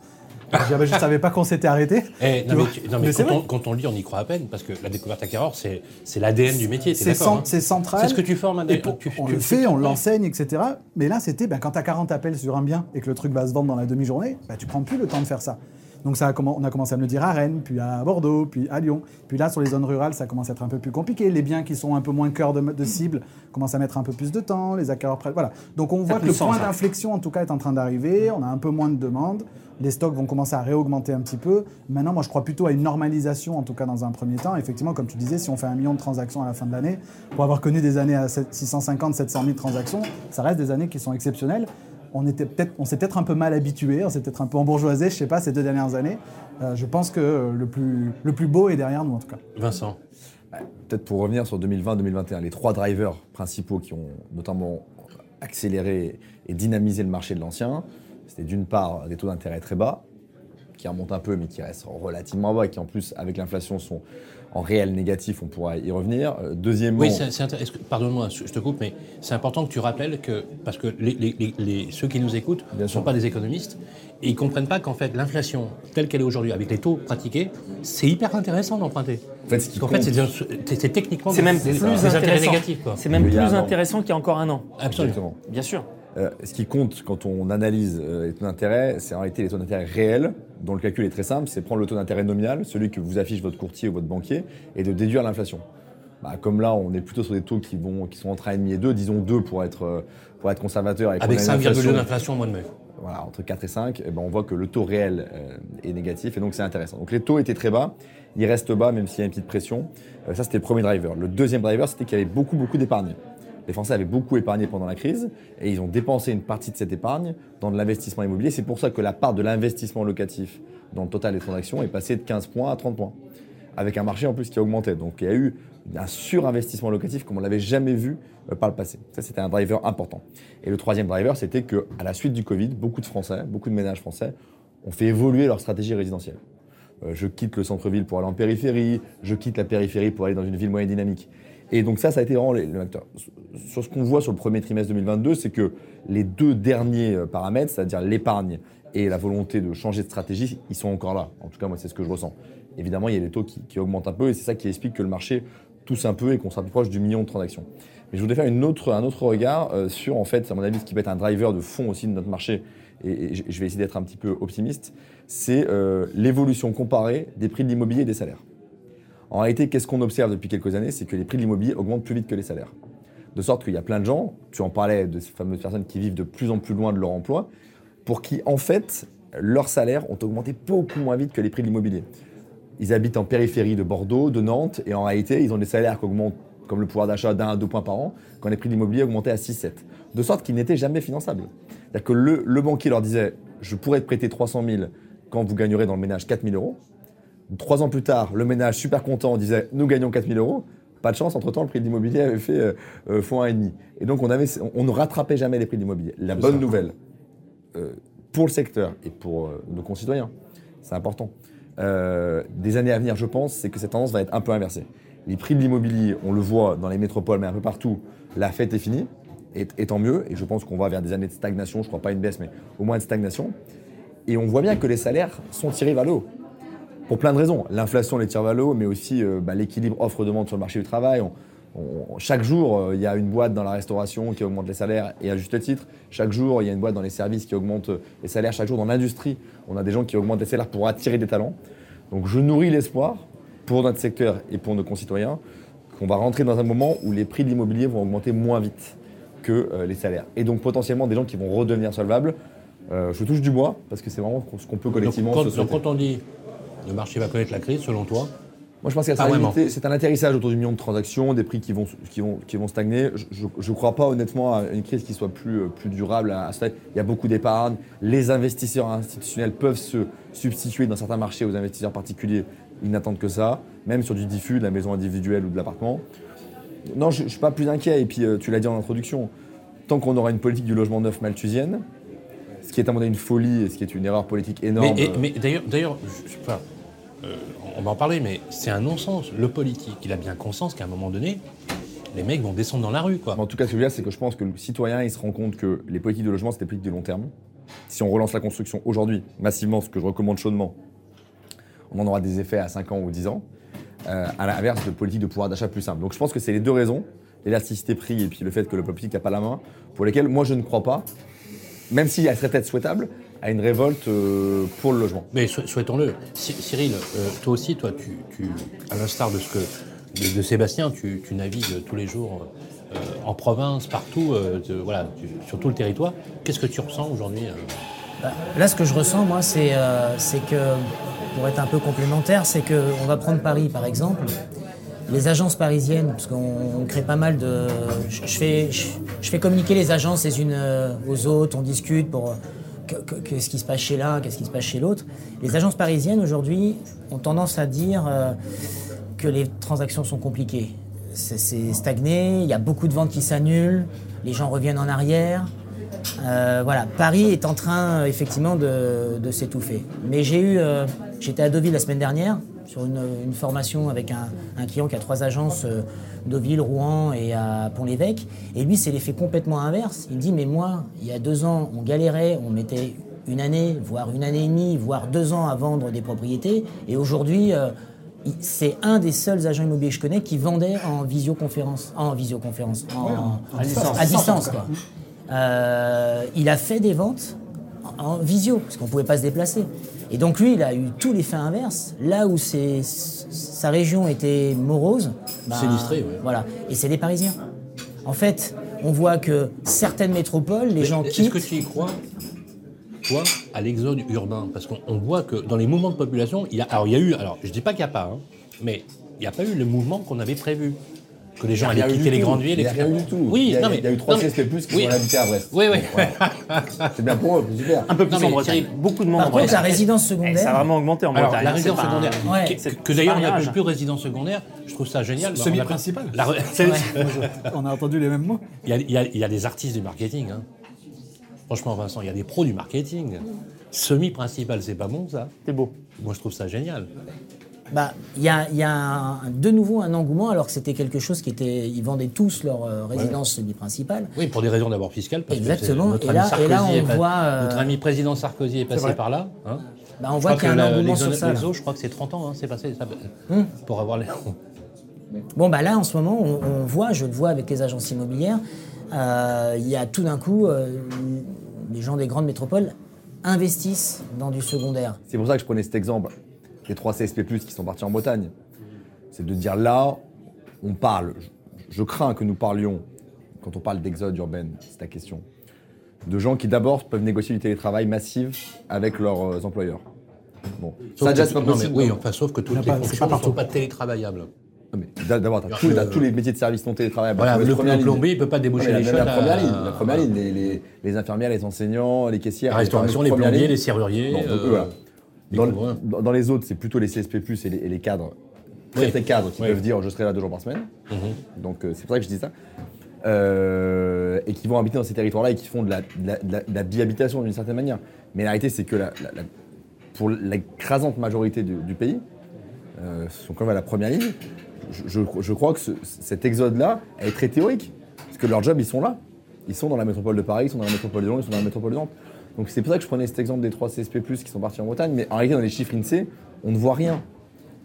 Je ne savais pas qu'on s'était arrêté. Eh, non, mais, non, quand, on, quand on lit, on y croit à peine, parce que la découverte acquéreur, c'est l'ADN du métier, C'est hein c'est central. C'est ce que tu formes un pour- tu- on tu- le tu- fait, on l'enseigne, etc. Mais là, c'était ben, quand tu as 40 appels sur un bien et que le truc va se vendre dans la demi-journée, ben, tu prends plus le temps de faire ça. Donc ça a on a commencé à me le dire à Rennes, puis à Bordeaux, puis à Lyon. Puis là, sur les zones rurales, ça commence à être un peu plus compliqué. Les biens qui sont un peu moins cœur de, de cible commencent à mettre un peu plus de temps. Les acquéreurs. Voilà. Donc on voit que le point ça. d'inflexion, en tout cas, est en train d'arriver. On a un peu moins de demandes. Les stocks vont commencer à réaugmenter un petit peu. Maintenant, moi, je crois plutôt à une normalisation, en tout cas dans un premier temps. Effectivement, comme tu disais, si on fait un million de transactions à la fin de l'année, pour avoir connu des années à 7- 650, 700 000 transactions, ça reste des années qui sont exceptionnelles. On était peut-être, on s'est peut-être un peu mal habitué, on s'est peut-être un peu embourgeoisé, je sais pas, ces deux dernières années. Euh, je pense que le plus, le plus beau est derrière nous, en tout cas. Vincent, Peut-être pour revenir sur 2020-2021, les trois drivers principaux qui ont notamment accéléré et dynamisé le marché de l'ancien, c'était d'une part des taux d'intérêt très bas, qui remontent un peu mais qui restent relativement bas et qui en plus avec l'inflation sont en réel négatif, on pourra y revenir. Euh, Deuxièmement, oui, c'est, c'est intér- est-ce que- pardonne-moi, je te coupe, mais c'est important que tu rappelles que, parce que les, les- les- les- ceux qui nous écoutent ne sont sûr. pas des économistes, et ils ne comprennent pas qu'en fait, l'inflation telle qu'elle est aujourd'hui, avec les taux pratiqués, c'est hyper intéressant d'emprunter. en fait, ce c'est, c'est- c'est techniquement C'est même des, plus des intérêts intéressant. négatifs. Quoi. C'est même plus an. intéressant qu'il y a encore un an. Absolument. Exactement. Bien sûr. Euh, ce qui compte quand on analyse euh, les taux d'intérêt, c'est en réalité les taux d'intérêt réels, dont le calcul est très simple, c'est prendre le taux d'intérêt nominal, celui que vous affiche votre courtier ou votre banquier, et de déduire l'inflation. bah, comme là, on est plutôt sur des taux qui, vont, qui sont entre 1,5 et 2, disons 2 pour être, euh, pour être conservateur. Et Avec a une 5,2 inflation- d'inflation au mois de mai. voilà, entre 4 et 5, eh ben, on voit que le taux réel euh, est négatif et donc c'est intéressant. Donc les taux étaient très bas, ils restent bas même s'il y a une petite pression. Ça c'était le premier driver. Le deuxième driver c'était qu'il y avait beaucoup beaucoup d'épargne. Les Français avaient beaucoup épargné pendant la crise et ils ont dépensé une partie de cette épargne dans de l'investissement immobilier. C'est pour ça que la part de l'investissement locatif dans le total des transactions est passée de 15 points à 30 points. Avec un marché en plus qui a augmenté. Donc il y a eu un surinvestissement locatif comme on l'avait jamais vu euh, par le passé. Ça c'était un driver important. Et le troisième driver, c'était que à la suite du Covid, beaucoup de Français, beaucoup de ménages français ont fait évoluer leur stratégie résidentielle. Euh, je quitte le centre-ville pour aller en périphérie, je quitte la périphérie pour aller dans une ville moyenne dynamique. Et donc ça, ça a été vraiment les- le facteur. Sur ce qu'on voit sur le premier trimestre 2022, c'est que les deux derniers euh, paramètres, c'est-à-dire l'épargne et la volonté de changer de stratégie, ils sont encore là. En tout cas, moi, c'est ce que je ressens. Évidemment, il y a des taux qui, augmentent un peu et c'est ça qui explique que le marché tousse un peu et qu'on se rapproche du million de transactions. Mais je voudrais faire une autre, un autre regard euh, sur, en fait, à mon avis, ce qui peut être un driver de fond aussi de notre marché, et, je vais essayer d'être un petit peu optimiste, c'est euh, l'évolution comparée des prix de l'immobilier et des salaires. En réalité, qu'est-ce qu'on observe depuis quelques années? C'est que les prix de l'immobilier augmentent plus vite que les salaires. De sorte qu'il y a plein de gens, tu en parlais de ces fameuses personnes qui vivent de plus en plus loin de leur emploi, pour qui, en fait, leurs salaires ont augmenté beaucoup moins vite que les prix de l'immobilier. Ils habitent en périphérie de Bordeaux, de Nantes, et en réalité, ils ont des salaires qui augmentent comme le pouvoir d'achat d'un à deux points par an, quand les prix de l'immobilier augmentaient à 6-7. De sorte qu'ils n'étaient jamais finançables. C'est-à-dire que le, banquier leur disait Je pourrais te prêter 300 000 quand vous gagnerez dans le ménage 4 000 euros. Trois ans plus tard, le ménage super content disait Nous gagnons 4 000 euros. Pas de chance, entre-temps, le prix de l'immobilier avait fait euh, euh, fois un et demi. Et donc, on, avait, on ne rattrapait jamais les prix de l'immobilier. La bonne nouvelle, euh, pour le secteur et pour euh, nos concitoyens, c'est important. Euh, des années à venir, je pense, c'est que cette tendance va être un peu inversée. Les prix de l'immobilier, on le voit dans les métropoles, mais un peu partout, la fête est finie, et, et tant mieux. Et je pense qu'on va vers des années de stagnation, je ne crois pas une baisse, mais au moins de stagnation. Et on voit bien que les salaires sont tirés vers le haut. Pour plein de raisons. L'inflation les tire vers le haut, mais aussi euh, bah, l'équilibre offre-demande sur le marché du travail. On- on- chaque jour, euh, il y a une boîte dans la restauration qui augmente les salaires, et à juste titre. Chaque jour, il y a une boîte dans les services qui augmente euh, les salaires. Chaque jour, dans l'industrie, on a des gens qui augmentent les salaires pour attirer des talents. Donc je nourris l'espoir pour notre secteur et pour nos concitoyens qu'on va rentrer dans un moment où les prix de l'immobilier vont augmenter moins vite que euh, les salaires. Et donc potentiellement des gens qui vont redevenir solvables. Euh, je touche du bois parce que c'est vraiment ce qu'on peut Donc, collectivement quand, se donc, quand on dit le marché va connaître la crise, selon toi, Moi, je pense qu'il y a Pas ça, vraiment. limité. c'est un atterrissage autour du million de transactions, des prix qui vont, qui vont, qui vont stagner. Je ne crois pas honnêtement à une crise qui soit plus, euh, plus durable à, à ce stade. Il y a beaucoup d'épargne. Les investisseurs institutionnels peuvent se substituer dans certains marchés aux investisseurs particuliers. Ils n'attendent que ça, même sur du diffus, de la maison individuelle ou de l'appartement. Non, je ne suis pas plus inquiet. Et puis, euh, tu l'as dit en introduction, tant qu'on aura une politique du logement neuf malthusienne, ce qui est à mon avis une folie et ce qui est une erreur politique énorme. Mais, et- mais d'ailleurs, d'ailleurs, euh, on va en parler, mais c'est un non-sens. Le politique, il a bien conscience qu'à un moment donné, les mecs vont descendre dans la rue, quoi. En tout cas, ce que je veux dire, c'est que je pense que le citoyen, il se rend compte que les politiques de logement, c'est des politiques de long terme. Si on relance la construction aujourd'hui, massivement, ce que je recommande chaudement, on en aura des effets à 5 ans ou 10 ans, euh, à l'inverse de politiques de pouvoir d'achat plus simples. Donc je pense que c'est les deux raisons, l'élasticité prix et puis le fait que le politique n'a pas la main, pour lesquelles moi je ne crois pas, même si elle serait peut-être souhaitable, à une révolte euh, pour le logement. Mais sou- souhaitons-le. Cy- Cyril, euh, toi aussi, toi, tu, tu- à l'instar de ce que de, de Sébastien, tu, tu navigues tous les jours euh, en province, partout, euh, de- voilà, tu- sur tout le territoire. Qu'est-ce que tu ressens aujourd'hui euh Bah, Là, ce que je ressens, moi, c'est euh, c'est que, pour être un peu complémentaire, c'est qu'on va prendre Paris, par exemple. Les agences parisiennes, parce qu'on on crée pas mal de... Je, je fais, je, fais communiquer les agences les unes euh, aux autres, on discute pour... euh, que- que- Qu'est-ce qui se passe chez l'un, qu'est-ce qui se passe chez l'autre. Les agences parisiennes, aujourd'hui, ont tendance à dire euh, que les transactions sont compliquées. C'est stagné, il y a beaucoup de ventes qui s'annulent, les gens reviennent en arrière. Voilà, Paris est en train effectivement de, s'étouffer. Mais j'ai eu, j'étais à Deauville la semaine dernière sur une, une formation avec un, un client qui a trois agences, euh, Deauville, Rouen et à Pont-l'Évêque. Et lui, c'est l'effet complètement inverse. Il me dit, mais moi, il y a deux ans, on galérait, on mettait une année, voire une année et demie, voire deux ans à vendre des propriétés. Et aujourd'hui, euh, c'est un des seuls agents immobiliers que je connais qui vendait en visioconférence, en visioconférence, en, à distance. à distance, quoi. Euh, il a fait des ventes en visio, parce qu'on ne pouvait pas se déplacer. Et donc lui, il a eu tout l'effet inverse. Là où c'est- sa région était morose, bah, Sinistrée, ouais. Voilà. Et c'est des Parisiens. En fait, on voit que certaines métropoles, les Mais gens Est-ce quittent. que tu y crois toi, à l'exode urbain? Parce qu'on on voit que dans les mouvements de population, il y a, alors il y a eu, alors je dis pas qu'il n'y a pas, hein, mais il n'y a pas eu le mouvement qu'on avait prévu. Que les gens allaient quitter les tout. grandes villes. Il n'y a rien eu du tout. Oui, il y a, non, il y a mais- eu trois mais- CSP+, qui oui. sont habités à Brest. Oui, oui. Voilà. C'est bien pour eux, super. Un peu plus Non, mais en Bretagne. Beaucoup de monde Par en contre, Bretagne. la résidence Et ça a secondaire. vraiment augmenté en Alors, Bretagne. la C'est résidence un- secondaire, Ouais. que- que, d'ailleurs on n'appelle plus résidence secondaire, je trouve ça génial. Semi-principal. la On a entendu les mêmes mots. Il y, a, il y a- il y a des artistes du marketing. hein. Franchement, Vincent, il y a des pros du marketing. Semi-principal, c'est pas bon ça C'est beau. Moi, je trouve ça génial. Bah, il y a, il y a un- de nouveau un engouement alors que c'était quelque chose qui était. Ils vendaient tous leur euh, résidence semi-principale. Oui, pour des raisons d'abord fiscales. Parce Exactement. Que c'est- notre, Et ami là- et là, Sarkozy on pas- voit, euh, notre ami président Sarkozy est passé par là. hein. Bah, on Je voit qu'il y a un la- engouement sur ça. là. l'exo, je crois que c'est 30 ans, hein, c'est passé. ça- Hum. Pour avoir les. Bon, bah là, en ce moment, on, on voit, je le vois avec les agences immobilières, euh, il y a tout d'un coup, euh, les gens des grandes métropoles investissent dans du secondaire. C'est pour ça que je prenais cet exemple des trois CSP+, qui sont partis en Bretagne. C'est de dire là, on parle, je, je crains que nous parlions, quand on parle d'exode urbaine, c'est ta question, de gens qui d'abord peuvent négocier du télétravail massif avec leurs euh, employeurs. Bon, Sauf ça déjà c'est pas possible. oui, non. enfin, sauf que toutes les fonctions ne sont partout. pas télétravaillables. D'abord, tous, Euh, les métiers de service non télétravaillables. Voilà, le, le ligne. plombier, il peut pas mais les la, chiottes. la première à- ligne, la première ligne, les, les- les infirmières, les enseignants, les caissières. La restauration, les plombiers, ligne. les serruriers. Dans, les autres, c'est plutôt les CSP+, et les, et les cadres, Oui. très cadres, qui Oui. peuvent dire « je serai là deux jours par semaine Mhm. Donc euh, c'est pour ça que je dis ça. Euh, et qui vont habiter dans ces territoires-là et qui font de la, de la- de la- de la bihabitation d'une certaine manière. Mais la réalité, c'est que la- pour l'écrasante majorité du, du pays, euh, sont quand même à la première ligne. Je, je- je crois que ce- cet exode-là est très théorique. Parce que leur job, ils sont là. Ils sont dans la métropole de Paris, ils sont dans la métropole de Lyon, ils sont dans la métropole de Nantes. Donc c'est pour ça que je prenais cet exemple des 3 CSP+, qui sont partis en Bretagne. Mais en réalité, dans les chiffres INSEE, on ne voit rien.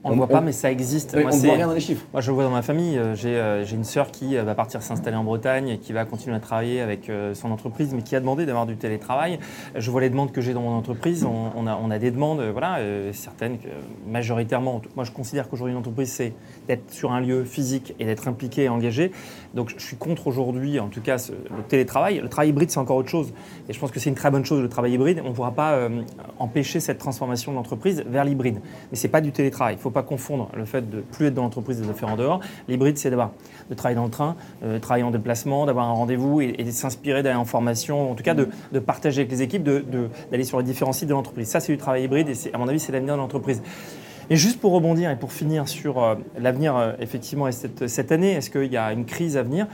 On ne voit pas, mais ça existe. Oui, Moi, on ne voit rien dans les chiffres. Moi, je le vois dans ma famille. Euh, J'ai euh, j'ai une sœur qui euh, va partir s'installer en Bretagne et qui va continuer à travailler avec euh, son entreprise, mais qui a demandé d'avoir du télétravail. Je vois les demandes que j'ai dans mon entreprise. On, on a, on a des demandes, voilà, euh, certaines que majoritairement. Moi, je considère qu'aujourd'hui, une entreprise, c'est d'être sur un lieu physique et d'être impliqué et engagé. Donc, je suis contre aujourd'hui, en tout cas, le télétravail. Le travail hybride, c'est encore autre chose. Et je pense que c'est une très bonne chose, le travail hybride. On ne pourra pas euh, empêcher cette transformation de l'entreprise vers l'hybride. Mais ce n'est pas du télétravail. Il ne faut pas confondre le fait de plus être dans l'entreprise et de le faire en dehors. L'hybride, c'est d'avoir de travailler dans le train, euh, travailler en déplacement, d'avoir un rendez-vous et, de s'inspirer d'aller en formation, en tout cas de, de partager avec les équipes, de- de- d'aller sur les différents sites de l'entreprise. Ça, c'est du travail hybride et à mon avis, c'est l'avenir de l'entreprise. Et juste pour rebondir et pour finir sur euh, l'avenir, euh, effectivement, et cette, cette année, est-ce qu'il y a une crise à venir?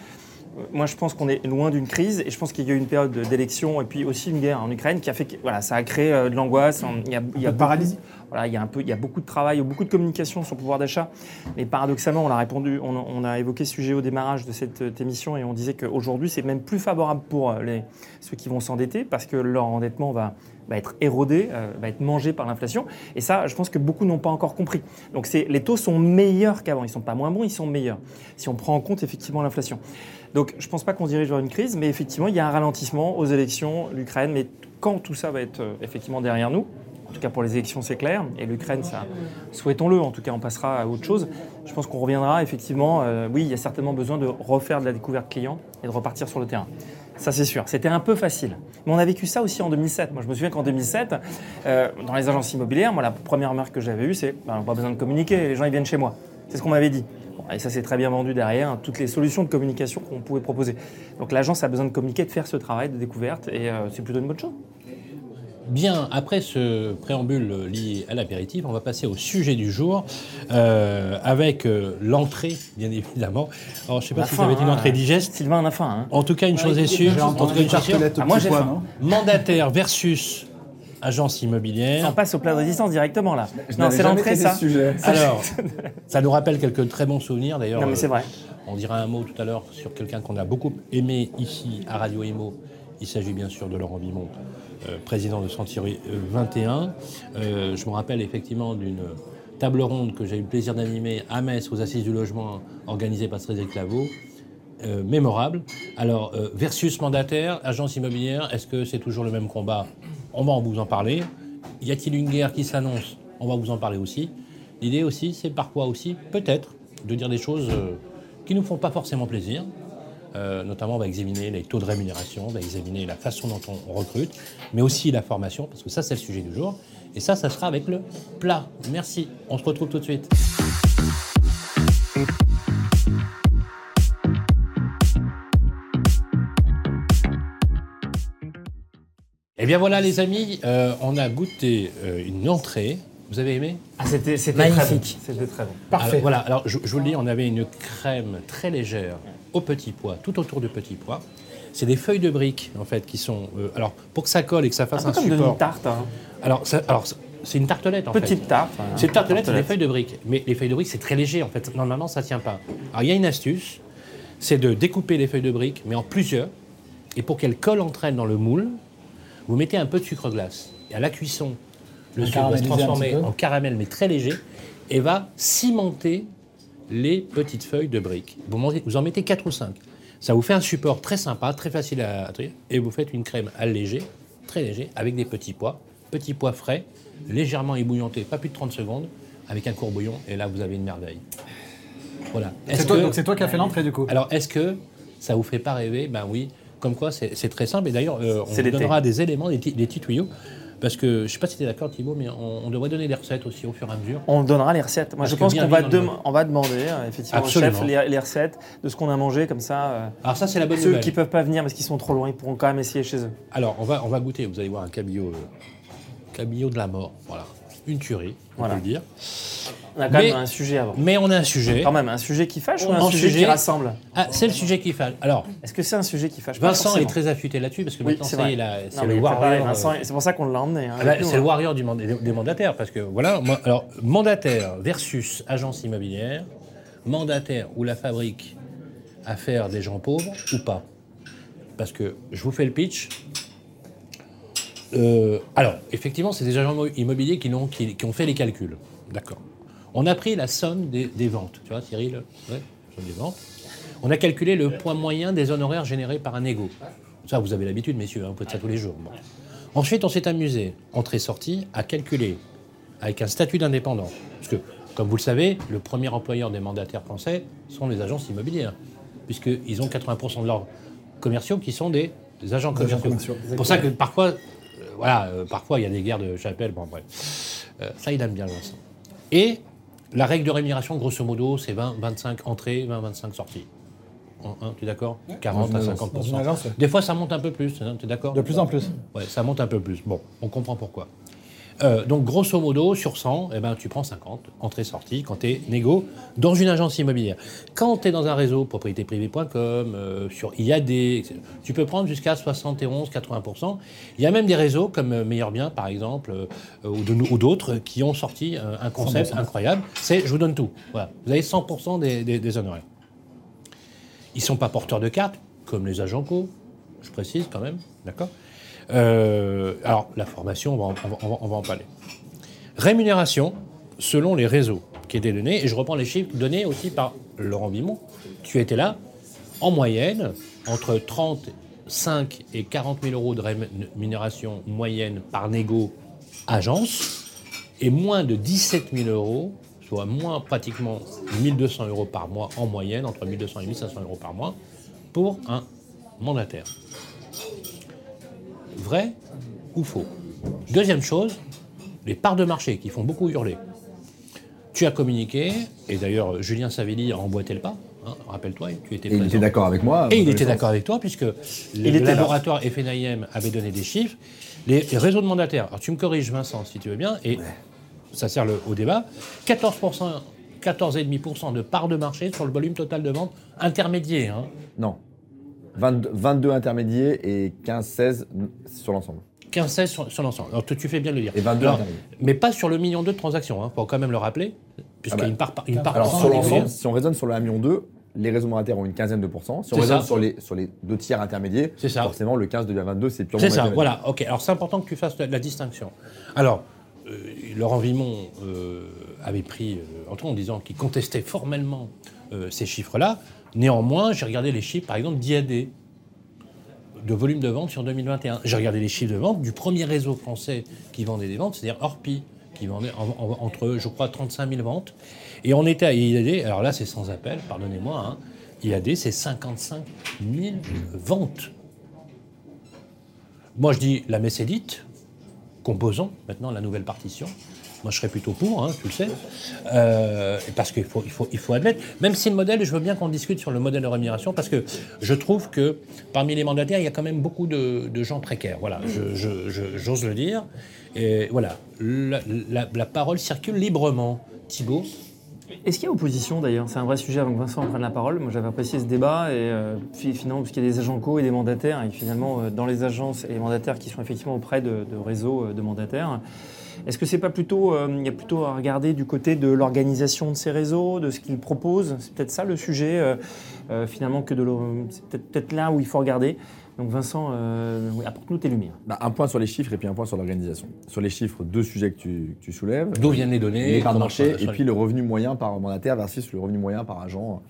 Euh, Moi, je pense qu'on est loin d'une crise et je pense qu'il y a eu une période d'élection et puis aussi une guerre en Ukraine qui a fait que voilà, ça a créé de l'angoisse. Il y a, il y a paralysie. Il y a beaucoup de travail, beaucoup de communication sur le pouvoir d'achat. Mais paradoxalement, on a répondu, on, a- évoqué ce sujet au démarrage de cette euh, émission et on disait qu'aujourd'hui, c'est même plus favorable pour euh, les, ceux qui vont s'endetter parce que leur endettement va, être érodé, euh, va être mangé par l'inflation. Et ça, je pense que beaucoup n'ont pas encore compris. Donc les taux sont meilleurs qu'avant. Ils sont pas moins bons, ils sont meilleurs. Si on prend en compte effectivement l'inflation. Donc je ne pense pas qu'on se dirige vers une crise, mais effectivement, il y a un ralentissement aux élections, l'Ukraine. Mais quand tout ça va être effectivement derrière nous, en tout cas pour les élections, c'est clair, et l'Ukraine, souhaitons-le, en tout cas, on passera à autre chose. Je pense qu'on reviendra effectivement. euh, oui, il y a certainement besoin de refaire de la découverte client et de repartir sur le terrain. Ça, c'est sûr. C'était un peu facile. Mais on a vécu ça aussi en 2007. Moi, je me souviens qu'en 2007, euh, dans les agences immobilières, moi, la première remarque que j'avais eue, c'est ben, pas besoin de communiquer, les gens, ils viennent chez moi. C'est ce qu'on m'avait dit. Et ça, c'est très bien vendu derrière, hein, toutes les solutions de communication qu'on pouvait proposer. Donc, l'agence a besoin de communiquer, de faire ce travail de découverte, et euh, c'est plutôt une bonne chose. Bien, après ce préambule lié à l'apéritif, on va passer au sujet du jour, euh, avec euh, l'entrée, bien évidemment. Alors, je ne sais pas La si ça va être une hein. entrée digeste. Sylvain en a faim. Hein. En tout cas, une chose est sûre, en tout cas, une chose est sûre, Ah, moi, j'ai faim. non mandataire versus agence On immobilière. passe au plat de résistance directement, là. Je Non, c'est l'entrée, ça. sujet. Alors, ça nous rappelle quelques très bons souvenirs, d'ailleurs. Non, mais c'est euh, vrai. On dira un mot tout à l'heure sur quelqu'un qu'on a beaucoup aimé ici à Radio Imo. Il s'agit bien sûr de Laurent Vimont, euh, président de Sentieri euh, 21. Euh, je me rappelle effectivement d'une table ronde que j'ai eu le plaisir d'animer à Metz aux Assises du Logement organisée par Cédric Lavaux. Euh, mémorable. Alors, euh, versus mandataire, agence immobilière, est-ce que c'est toujours le même combat? On va vous en parler. Y a-t-il une guerre qui s'annonce? On va vous en parler aussi. L'idée aussi, c'est parfois aussi, peut-être, de dire des choses euh, qui ne nous font pas forcément plaisir. Euh, notamment, on va examiner les taux de rémunération, on va examiner la façon dont on recrute, mais aussi la formation, parce que ça, c'est le sujet du jour. Et ça, ça sera avec le plat. Merci. On se retrouve tout de suite. Eh bien voilà les amis, euh, on a goûté euh, une entrée. Vous avez aimé? Ah, c'était. Magnifique. C'était très bon. Parfait. Alors, voilà, alors je, je vous le dis, on avait une crème très légère au petit pois, tout autour du petit pois. C'est des feuilles de briques en fait qui sont. euh, alors pour que ça colle et que ça fasse Un un, peu comme de support. une tarte. hein. Alors, ça- alors c'est une tartelette en fait. Petite tarte. hein. C'est une tartelette, c'est des feuilles de briques. Mais les feuilles de briques, c'est très léger en fait. Normalement, ça tient pas. Alors il y a une astuce, c'est de découper les feuilles de briques, mais en plusieurs. Et pour qu'elles collent entre elles dans le moule, vous mettez un peu de sucre glace. Et à la cuisson, le sucre va se un transformer en caramel, mais très léger, et va cimenter les petites feuilles de briques. Vous, en mettez 4 ou 5. Ça vous fait un support très sympa, très facile à à trier, et vous faites une crème allégée, très léger, avec des petits pois, petits pois frais, légèrement ébouillantés, pas plus de 30 secondes, avec un courbouillon, et là vous avez une merveille. Voilà. C'est toi, que- donc c'est toi qui as fait l'entrée du coup. alors, est-ce que ça vous fait pas rêver? Ben oui. Comme quoi, c'est très simple. Et d'ailleurs, euh, on vous donnera des éléments, des petits tuyaux. Parce que, je ne sais pas si tu es d'accord, Thibault, mais on, on devrait donner des recettes aussi au fur et à mesure. On donnera les recettes. Moi, Parce je pense qu'on va, dem- on va demander euh, effectivement au chef les, les recettes de ce qu'on a mangé comme ça. euh, Alors, ça, c'est la bonne ceux nouvelle. qui peuvent pas venir parce qu'ils sont trop loin, ils pourront quand même essayer chez eux. Alors, on va, on va goûter. Vous allez voir un cabillaud, euh, cabillaud de la mort. Voilà. Une tuerie, on Voilà. peut le dire. On a quand Mais- même un sujet avant. Mais on a un sujet. Quand même, un sujet qui fâche ou Un un sujet, sujet- qui rassemble Ah, c'est le sujet qui fait. Alors, Est-ce que c'est un sujet qui fâche Vincent est très affûté là-dessus parce que Oui, maintenant, c'est le warrior. Euh, c'est pour ça qu'on l'a emmené. hein, Ah bah, c'est le hein. warrior du manda- des, des mandataires, parce que voilà, moi, alors mandataire versus agence immobilière, mandataire où la fabrique à faire des gens pauvres ou pas. Parce que je vous fais le pitch. Euh, alors, effectivement, c'est des agents immo- immobiliers qui, n'ont- qui- qui ont fait les calculs. D'accord. On a pris la somme des, des ventes. Tu vois, Cyril Ouais, somme des ventes. On a calculé le point moyen des honoraires générés par un égo. Ça, vous avez l'habitude, messieurs, hein, vous faites ça tous les jours. Bon. Ensuite, on s'est amusé, entrée-sortie, à calculer avec un statut d'indépendant. Parce que, comme vous le savez, le premier employeur des mandataires français sont les agences immobilières, puisqu'ils ont 80% de leurs commerciaux qui sont des, agents Des agents commerciaux. commerciaux, C'est pour ça que parfois, euh, voilà, euh, parfois il y a des guerres de chapelle, bon bref. Euh, ça, il aime bien Vincent. Et la règle de rémunération, grosso modo, c'est 20, 25 entrées, 20, 25 sorties. Hein, tu es d'accord 40 Dans à une agence. 50%. Dans une agence, ouais. Des fois, ça monte un peu plus, hein, tu es d'accord De plus en plus. Ouais, ça monte un peu plus. Bon, on comprend pourquoi. Euh, donc, grosso modo, sur 100, eh ben, tu prends 50, entrée-sortie, quand tu es négo dans une agence immobilière. Quand tu es dans un réseau, propriétéprivée.com, euh, sur IAD, etc., tu peux prendre jusqu'à 71-80%. Il y a même des réseaux comme euh, Meilleur Bien, par exemple, euh, ou d'autres, qui ont sorti un concept 100%. incroyable. C'est je vous donne tout. Voilà. Vous avez 100% des, des, des honoraires. Ils ne sont pas porteurs de cartes, comme les agents co, je précise quand même, d'accord? Euh, Alors, la formation, on va, en, parler. Rémunération, selon les réseaux qui étaient donnés, et je reprends les chiffres donnés aussi par Laurent Bimon. Tu étais là, en moyenne, entre 35 et 40 000 euros de rémunération moyenne par négo agence, et moins de 17 000 euros, soit moins pratiquement 1200 euros par mois en moyenne, entre 1200 et 1500 euros par mois, pour un mandataire. Vrai ou faux Deuxième chose, les parts de marché qui font beaucoup hurler. Tu as communiqué, et d'ailleurs Julien Savelli a emboîté le pas, hein, rappelle-toi, tu étais Et il était d'accord avec moi. Et il était d'accord avec toi, puisque le, Il le était là. laboratoire FNIM avait donné des chiffres. Les, les réseaux de mandataires, alors tu me corriges Vincent si tu veux bien, et ça sert le- au débat, 14%, 14,5% de part de marché sur le volume total de vente intermédiaire. hein. Non. 22, 22 intermédiaires et 15-16 sur l'ensemble. 15-16 sur, sur l'ensemble. Alors tu, tu fais bien de le dire. Et 22 Alors, intermédiaires. mais pas sur le million de transactions, il faut quand même le rappeler, puisqu'il y a Ah bah. une part, par- une part Alors sur l'ensemble, si on raisonne sur le 1 million 2, les réseaux mandataires ont une quinzaine de pourcents. Si on raisonne ça. sur les, sur les deux tiers intermédiaires, ça. forcément le 15 devient 22, c'est purement C'est ça, voilà. Ok, alors c'est important que tu fasses la, la distinction. Alors, euh, Laurent Vimon euh, avait pris euh, en tout en disant qu'il contestait formellement euh, ces chiffres-là. Néanmoins, j'ai regardé les chiffres, par exemple, d'IAD. de volume de vente sur 2021. J'ai regardé les chiffres de vente du premier réseau français qui vendait des ventes, c'est-à-dire Orpi, qui vendait en- en- entre, je crois, 35 000 ventes. Et on était à IAD, alors là c'est sans appel, pardonnez-moi, hein, IAD c'est 55 000 ventes. Moi je dis la messe est dite, composons maintenant la nouvelle partition. Moi, je serais plutôt pour, hein, tu le sais. Euh, parce qu'il faut, admettre, même si le modèle, je veux bien qu'on discute sur le modèle de rémunération, parce que je trouve que parmi les mandataires, il y a quand même beaucoup de, gens précaires. Voilà, j'ose le dire. Et voilà, la, parole circule librement. Thibault Est-ce qu'il y a opposition d'ailleurs? C'est un vrai sujet avant que Vincent prenne la parole. Moi j'avais apprécié ce débat et euh, fi- finalement parce qu'il y a des agents co et des mandataires et finalement euh, dans les agences et les mandataires qui sont effectivement auprès de, de réseaux euh, de mandataires. Est-ce que c'est pas plutôt, euh, il y a plutôt à regarder du côté de l'organisation de ces réseaux, de ce qu'ils proposent? C'est peut-être ça le sujet euh, euh, finalement que de l'o- c'est peut-être là où il faut regarder. Donc Vincent, euh, oui, apporte-nous tes lumières. Bah, un point sur les chiffres et puis un point sur l'organisation. Sur les chiffres, deux sujets que tu, que tu soulèves. D'où viennent les données les parts de marché et puis le revenu moyen par mandataire versus le revenu moyen par agent.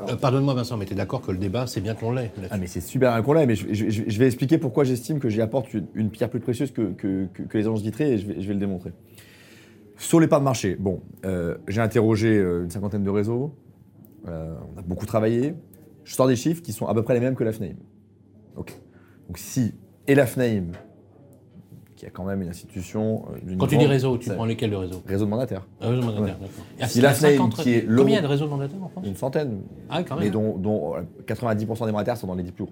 Euh, Pardonne-moi, Vincent, mais tu es d'accord que le débat, c'est bien qu'on l'ait Ah mais c'est super bien qu'on l'ait, mais je, vais expliquer pourquoi j'estime que j'y apporte une, pierre plus précieuse que, que- les agences vitrées et je vais, le démontrer. Sur les parts de marché, bon, euh, j'ai interrogé euh, une cinquantaine de réseaux, on a beaucoup travaillé, je sors des chiffres qui sont à peu près les mêmes que la FNAIM. Donc si, et la FNAIM, qui a quand même une institution... euh, Quand tu dis réseau, tu prends lesquels de réseau Réseau de mandataires. Ah, réseau mandataire, Ouais. d'accord. Ah, Si la FNAIM, 50 qui est Combien il y a l'euro- de réseaux de mandataires en France Une centaine, Ah, quand même. mais dont, dont, euh, 90% des mandataires sont dans les 10 plus hauts.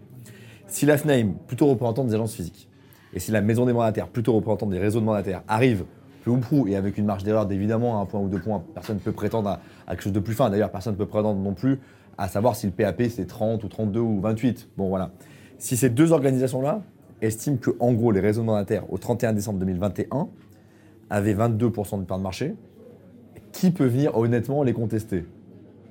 Si la FNAIM, plutôt représentante des agences physiques, et si la maison des mandataires, plutôt représentante des réseaux de mandataires, arrive peu ou prou, et avec une marge d'erreur d'évidemment à un point ou deux points, personne ne peut prétendre à, à quelque chose de plus fin. D'ailleurs, personne ne peut prétendre non plus à savoir si le PAP c'est 30 ou 32 ou 28. Bon voilà. Si ces deux organisations-là estiment que, en gros, les réseaux mandataires au 31 décembre 2021 avaient 22% de part de marché, qui peut venir honnêtement les contester?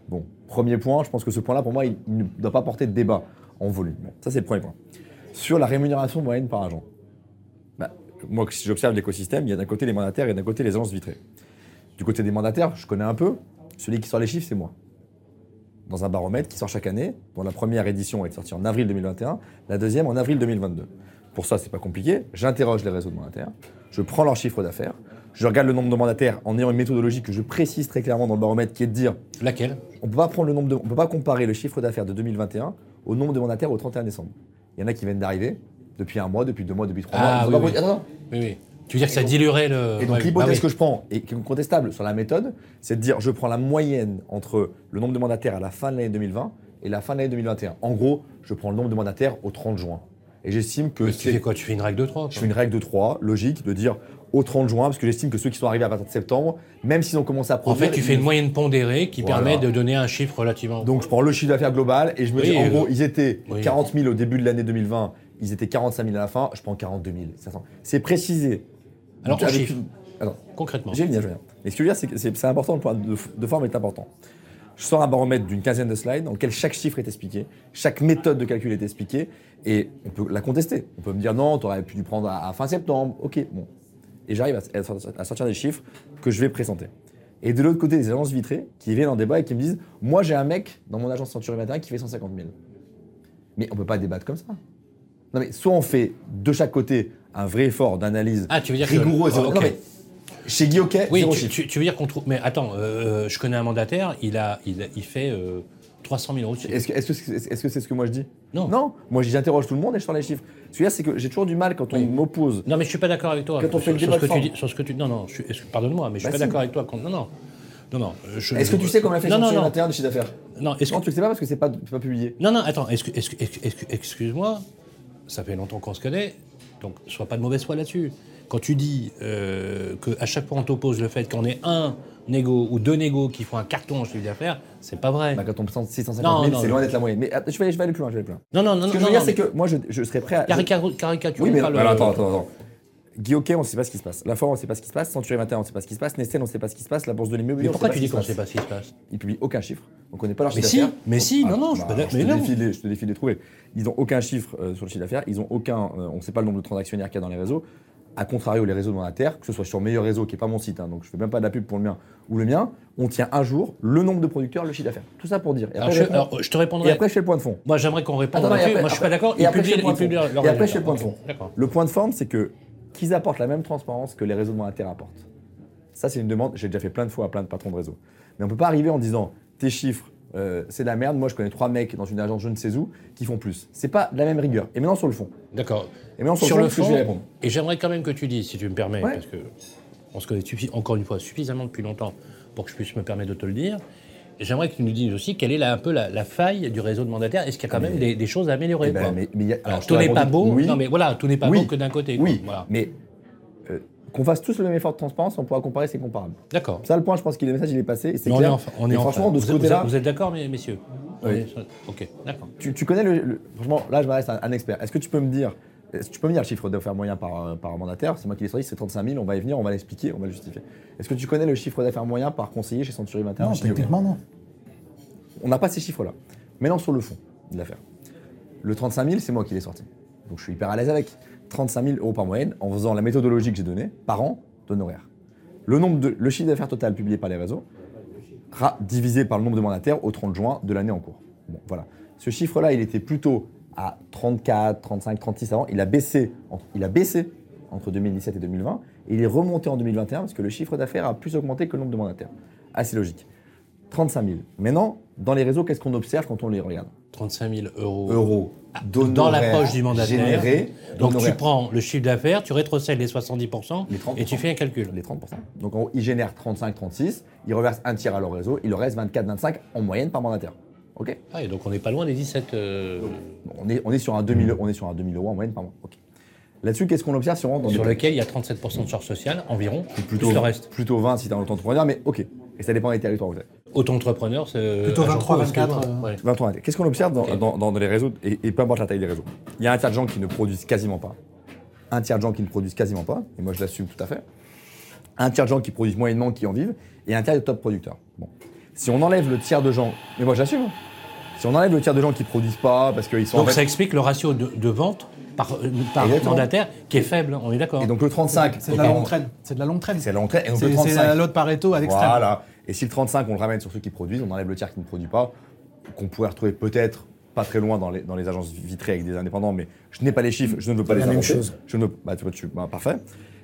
Bon, premier point, je pense que ce point-là, pour moi, il, ne doit pas porter de débat en volume. Ça, c'est le premier point. Sur la rémunération moyenne par agent, bah, moi, si j'observe l'écosystème, il y a d'un côté les mandataires et d'un côté les agences vitrées. Du côté des mandataires, je connais un peu. Celui qui sort les chiffres, c'est moi. Dans un baromètre qui sort chaque année, dont la première édition est sortie en avril 2021, la deuxième en avril 2022. Pour ça, c'est pas compliqué. J'interroge les réseaux de mandataires, je prends leur chiffre d'affaires, je regarde le nombre de mandataires en ayant une méthodologie que je précise très clairement dans le baromètre, qui est de dire Laquelle? On peut pas prendre le nombre de, on peut pas comparer le chiffre d'affaires de 2021 au nombre de mandataires au 31 décembre. Il y en a qui viennent d'arriver depuis un mois, depuis deux mois, depuis trois Ah, mois. Oui, oui. Attends. Oui, oui. Tu veux dire que ça diluerait le. Et donc Ouais, l'hypothèse bah oui. que je prends et qui est contestable sur la méthode, c'est de dire je prends la moyenne entre le nombre de mandataires à la fin de l'année 2020 et la fin de l'année 2021. En gros, je prends le nombre de mandataires au 30 juin. Et j'estime que Mais Tu fais quoi Tu fais une règle de 3 je fais une règle de 3, logique, de dire au 30 juin, parce que j'estime que ceux qui sont arrivés à partir de septembre, même s'ils ont commencé à En produire... fait, tu fais une moyenne pondérée qui Voilà. permet de donner un chiffre relativement. Donc je prends le chiffre d'affaires global et je me Oui, dis, en euh, gros, ils étaient oui. 40 000 au début de l'année 2020, ils étaient 45 000 à la fin, je prends 42 500. C'est précisé. Alors, Donc, en avec chiffres. une- Attends, concrètement. venir. Mais ce que je veux dire, c'est que c'est c'est important, le point de, de forme est important. Je sors un baromètre d'une quinzaine de slides dans lequel chaque chiffre est expliqué, chaque méthode de calcul est expliquée, et on peut la contester. On peut me dire non, tu aurais pu prendre à, à fin septembre, ok, bon. Et j'arrive à, à sortir des chiffres que je vais présenter. Et de l'autre côté, des agences vitrées qui viennent en débat et qui me disent Moi, j'ai un mec dans mon agence Century 21 qui fait 150 000. Mais on peut pas débattre comme ça. Non, mais soit on fait de chaque côté un vrai effort d'analyse Ah, tu veux dire rigoureux. et Ah. Non, mais chez Guy Hockey, Oui, zéro tu, chiffre. tu- tu veux dire qu'on trouve. Mais attends, euh, je connais un mandataire, il, a, il, a- il fait euh, 300 000 euros de chiffre. Est-ce que est-ce que c'est ce que moi je dis? Non. Non, moi j'interroge tout le monde et je sors les chiffres. Ce dire, c'est que j'ai toujours du mal quand on Oui. m'oppose. Non, mais je suis pas d'accord avec toi. Quand on fait sur, le sur débat ce que tu forme. dis, sur ce que tu non non, je suis- est-ce que- pardonne-moi, mais je suis Bah pas si. d'accord avec toi. quand- non non. Non, non. je- Est-ce que tu sais combien fait non, non, non. 21 de chiffre d'affaires? Non, est-ce Non, que tu le sais pas parce que c'est pas, c'est pas publié. Non, non, attends, excuse-moi, ça fait longtemps qu'on se connaît, donc sois pas de mauvaise foi là-dessus. Quand tu dis euh, qu'à chaque fois on t'oppose le fait qu'on ait un négo ou deux négos qui font un carton en chiffre d'affaires, c'est pas vrai. Bah, quand on prend 650 Non, 000, non, c'est non. loin d'être la moyenne. Mais je vais, je vais aller plus loin, je vais aller plus loin. Non, non, non, Ce que non, je veux non, dire, c'est mais que moi je, je serais prêt à. caricature- caricature Oui, mais pas le- alors, attends, attends, attends. Guy Hockey, on ne sait pas ce qui se passe. La Forêt, on ne sait pas ce qui se passe. Century 21, on ne sait pas ce qui se passe. Nestlé, on ne sait pas ce qui se passe. La Bourse de l'immobilier, Mais on pourquoi sait tu pas dis ce qu'on qui se sait passe. pas ce qui se passe? Ils publient aucun chiffre. On ne connaît pas leur Mais chiffre si, d'affaires. mais si, non, non, je bah, je mais te non. défie les- je te défie de les trouver. Ils n'ont aucun chiffre euh, sur le chiffre d'affaires. Ils n'ont aucun. euh, on ne sait pas le nombre de transactionnaires qu'il y a dans les réseaux. À contrario, les réseaux mandataires, que ce soit sur Meilleur Réseau, qui n'est pas mon site, hein, donc je fais même pas de la pub pour le mien, ou le mien, on tient un jour le nombre de producteurs, le chiffre d'affaires. Tout ça pour dire. Et après, je, je réponds- alors, je te et répondrai. après, je fais le point de fond. Moi, j'aimerais qu'on réponde Attends, et après- Moi, je suis pas après- d'accord. et après, je fais le point de fond. Et après, je fais le point de fond. Ok, D'accord. Le point de forme, c'est que qu'ils apportent la même transparence que les réseaux monétaires apportent. Ça, c'est une demande, j'ai déjà fait plein de fois à plein de patrons de réseau. Mais on ne peut pas arriver en disant tes chiffres, euh, c'est de la merde. Moi, je connais trois mecs dans une agence je ne sais où qui font plus. C'est pas de la même rigueur. Et maintenant, sur le fond. D'accord. Et maintenant, sur, Sur le le fond, je vais répondre. et j'aimerais quand même que tu dises, si tu me permets, Ouais. parce que on se connaît encore une fois suffisamment depuis longtemps pour que je puisse me permettre de te le dire. J'aimerais que tu nous dises aussi quelle est la- un peu la, la faille du réseau de mandataires. Est-ce qu'il y a quand même des, des choses à améliorer Eh ben, quoi mais- mais il y a- Alors, alors, je tout n'est pas beau. oui. Non, mais voilà, tout n'est pas Oui. beau que d'un côté. quoi. Oui, Voilà. mais qu'on fasse tous le même effort de transparence, on pourra comparer, c'est comparable. D'accord. Ça, le point, je pense que le message, il est passé. Et c'est Mais on est en, on est Et en franchement, de ce Vous êtes- côté-là, Vous êtes d'accord, mes- messieurs? Oui. Ok, d'accord. tu, tu connais le, le- Franchement, là, je m'adresse à un expert. Est-ce que tu peux me dire. est-ce que tu peux me dire le chiffre d'affaires moyen par, euh, par mandataire? C'est moi qui l'ai sorti, c'est 35 000. On va y venir, on va l'expliquer, on va le justifier. Est-ce que tu connais le chiffre d'affaires moyen par conseiller chez Century 21 Non, techniquement, non. On n'a pas ces chiffres-là. Maintenant, sur le fond de l'affaire. Le 35 000, c'est moi qui l'ai sorti. Donc je suis hyper à l'aise avec. 35 000 euros par moyenne en faisant la méthodologie que j'ai donnée par an d'honoraires. Le, nombre de, le chiffre d'affaires total publié par les réseaux divisé par le nombre de mandataires au 30 juin de l'année en cours. Bon, voilà. Ce chiffre-là, il était plutôt à 34, 35, 36 avant. Il a baissé, il a baissé entre 2017 et 2020. Et il est remonté en 2021 parce que le chiffre d'affaires a plus augmenté que le nombre de mandataires. Assez logique. 35 000. Maintenant, dans les réseaux, qu'est-ce qu'on observe quand on les regarde? 35 000 euros. Euros Dans la poche du mandataire. Générés. Donc tu prends le chiffre d'affaires, tu rétrocèdes les 70% Les 30%. et tu fais un calcul. les 30%. Donc en gros, ils génèrent 35-36, ils reversent un tiers à leur réseau, il leur reste 24-25 en moyenne par mandataire. Ok? Ah, et donc on n'est pas loin des 17. euh, on, est, on, est sur un 2000, on est sur un 2000 euros en moyenne par mois. Ok. Là-dessus, qu'est-ce qu'on observe si on rentre dans sur des- lequel il y a 37% de charges sociales environ, plutôt, plus le reste. plutôt 20 si tu es un auto-entrepreneur, mais ok. Et ça dépend des territoires où vous êtes. Auto-entrepreneur, c'est. Plutôt agent 23, co, 24, excuse-moi. euh. Ouais. 23 années. Qu'est-ce qu'on observe dans, Ok. dans- dans les réseaux, et, et peu importe la taille des réseaux? Il y a un tiers de gens qui ne produisent quasiment pas, un tiers de gens qui ne produisent quasiment pas, et moi je l'assume tout à fait, un tiers de gens qui produisent moyennement, qui en vivent, et un tiers de top producteurs. Bon. Si on enlève le tiers de gens, mais moi j'assume, hein. si on enlève le tiers de gens qui produisent pas, parce qu'ils sont en Donc fait- ça explique le ratio de, de vente par, par mandataire qui est faible, on est d'accord. Et donc le 35, C'est de la longue traîne. C'est de la longue traîne. C'est la longue traîne. Et donc C'est le c'est 35, la- l'autre Pareto à l'extrême. Voilà. Et si le 35, on le ramène sur ceux qui produisent, on enlève le tiers qui ne produit pas, qu'on pourrait retrouver peut-être pas très loin dans les, dans les agences vitrées avec des indépendants, mais je n'ai pas les chiffres, je ne veux pas les La même chose. Je ne, bah, tu vois, tu- bah, parfait.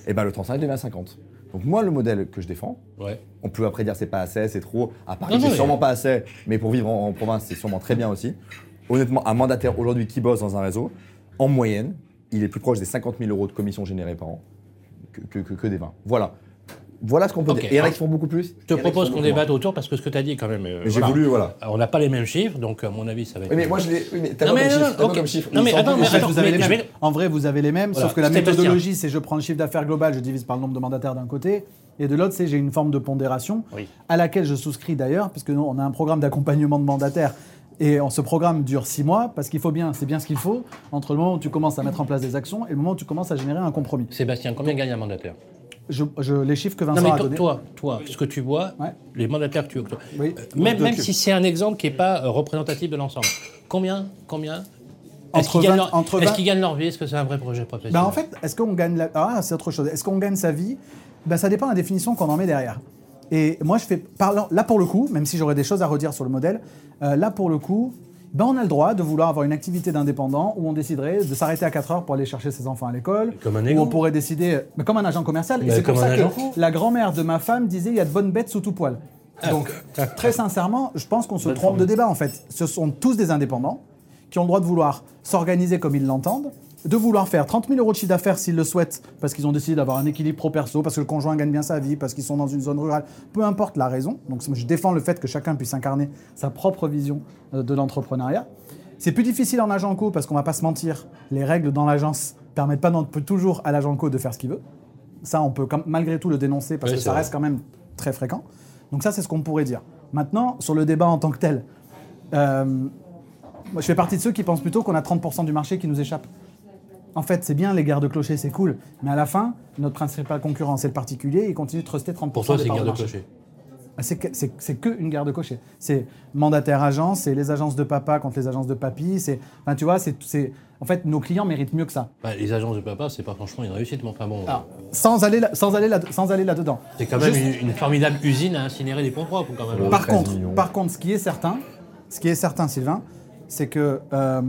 Et ben le 35 devient 50. Donc moi, le modèle que je défends, Ouais. on peut après dire c'est pas assez, c'est trop. À Paris, c'est sûrement pas assez, mais pour vivre en, en province, c'est sûrement très bien aussi. Honnêtement, un mandataire aujourd'hui qui bosse dans un réseau, en moyenne, il est plus proche des 50 000 euros de commissions générées par an que, que, que- que des 20. Voilà. Voilà ce qu'on peut Ok. dire. Et il y en a qui font beaucoup plus. Je te propose qu'on débatte autour parce que ce que tu as dit quand même. euh, j'ai voilà. voulu, voilà. On n'a pas les mêmes chiffres, donc à mon avis, ça va être. Oui, mais moi je l'ai. Oui, mais t'as Non, pas comme non, chiffre. comme chiffre. Non, mais attends, en mais attends, vous avez les je mêmes. vais- En vrai, vous avez les mêmes, Voilà. sauf que la méthodologie, c'est je prends le chiffre d'affaires global, je divise par le nombre de mandataires d'un côté, et de l'autre, c'est j'ai une forme de pondération, Oui. à laquelle je souscris d'ailleurs, parce que nous, on a un programme d'accompagnement de mandataires. Et on- ce programme dure six mois parce qu'il faut bien, c'est bien ce qu'il faut entre le moment où tu commences à mettre en place des actions et le moment où tu commences à générer un compromis. Sébastien, combien gagne un mandataire? Je, je- les chiffres que Non, Vincent mais a toi, donnés. toi, toi, ce que tu vois, Ouais. les mandataires que tu Oui. euh, même, même si c'est un exemple qui n'est pas euh, représentatif de l'ensemble, combien, combien Est-ce qu'ils gagnent, 20 leur- entre est-ce 20 qu'ils gagnent leur vie? Est-ce que c'est un vrai projet professionnel? Ben, en fait, est-ce qu'on gagne la... Ah, c'est autre chose. Est-ce qu'on gagne sa vie? Ben, Ça dépend de la définition qu'on en met derrière. Et moi, je fais... Parlant... Là, pour le coup, même si j'aurais des choses à redire sur le modèle, euh, là, pour le coup, ben, on a le droit de vouloir avoir une activité d'indépendant où on déciderait de s'arrêter à 4 heures pour aller chercher ses enfants à l'école. Comme un Où on pourrait décider... Mais comme un agent commercial. Et Ben, c'est comme un ça agent que fou. la grand-mère de ma femme disait il y a de bonnes bêtes sous tout poil. Donc, très sincèrement, je pense qu'on se trompe de débat, en fait. Ce sont tous des indépendants qui ont le droit de vouloir s'organiser comme ils l'entendent, de vouloir faire 30 000 euros de chiffre d'affaires s'ils le souhaitent, parce qu'ils ont décidé d'avoir un équilibre pro-perso, parce que le conjoint gagne bien sa vie, parce qu'ils sont dans une zone rurale, peu importe la raison. Donc je défends le fait que chacun puisse incarner sa propre vision euh, de l'entrepreneuriat. C'est plus difficile en agent co parce qu'on va pas se mentir, les règles dans l'agence permettent pas toujours à l'agent co de faire ce qu'il veut. Ça, on peut malgré tout le dénoncer parce Oui, que ça vrai. reste quand même très fréquent. Donc ça, c'est ce qu'on pourrait dire. Maintenant, sur le débat en tant que tel, euh, moi, je fais partie de ceux qui pensent plutôt qu'on a 30% du marché qui nous échappe. En fait, c'est bien les guerres de clochers, c'est cool. Mais à la fin, notre principal concurrent, c'est le particulier, il continue de truster 30% Pour toi, des c'est parts guerre de de marché. clocher. Ah, C'est que, c'est- c'est que une guerre de cocher. C'est mandataire agence, c'est les agences de papa contre les agences de papy. C'est, enfin, tu vois, c'est, c'est- en fait, nos clients méritent mieux que ça. Bah, les agences de papa, c'est pas franchement une réussite, mais enfin bon. Alors, sans aller, là, sans aller là, sans aller là-dedans. c'est quand même Juste- une, une formidable usine à incinérer des ponts propres, quand même. Par 13 contre, millions. par contre, ce qui est certain, ce qui est certain, Sylvain, c'est que euh,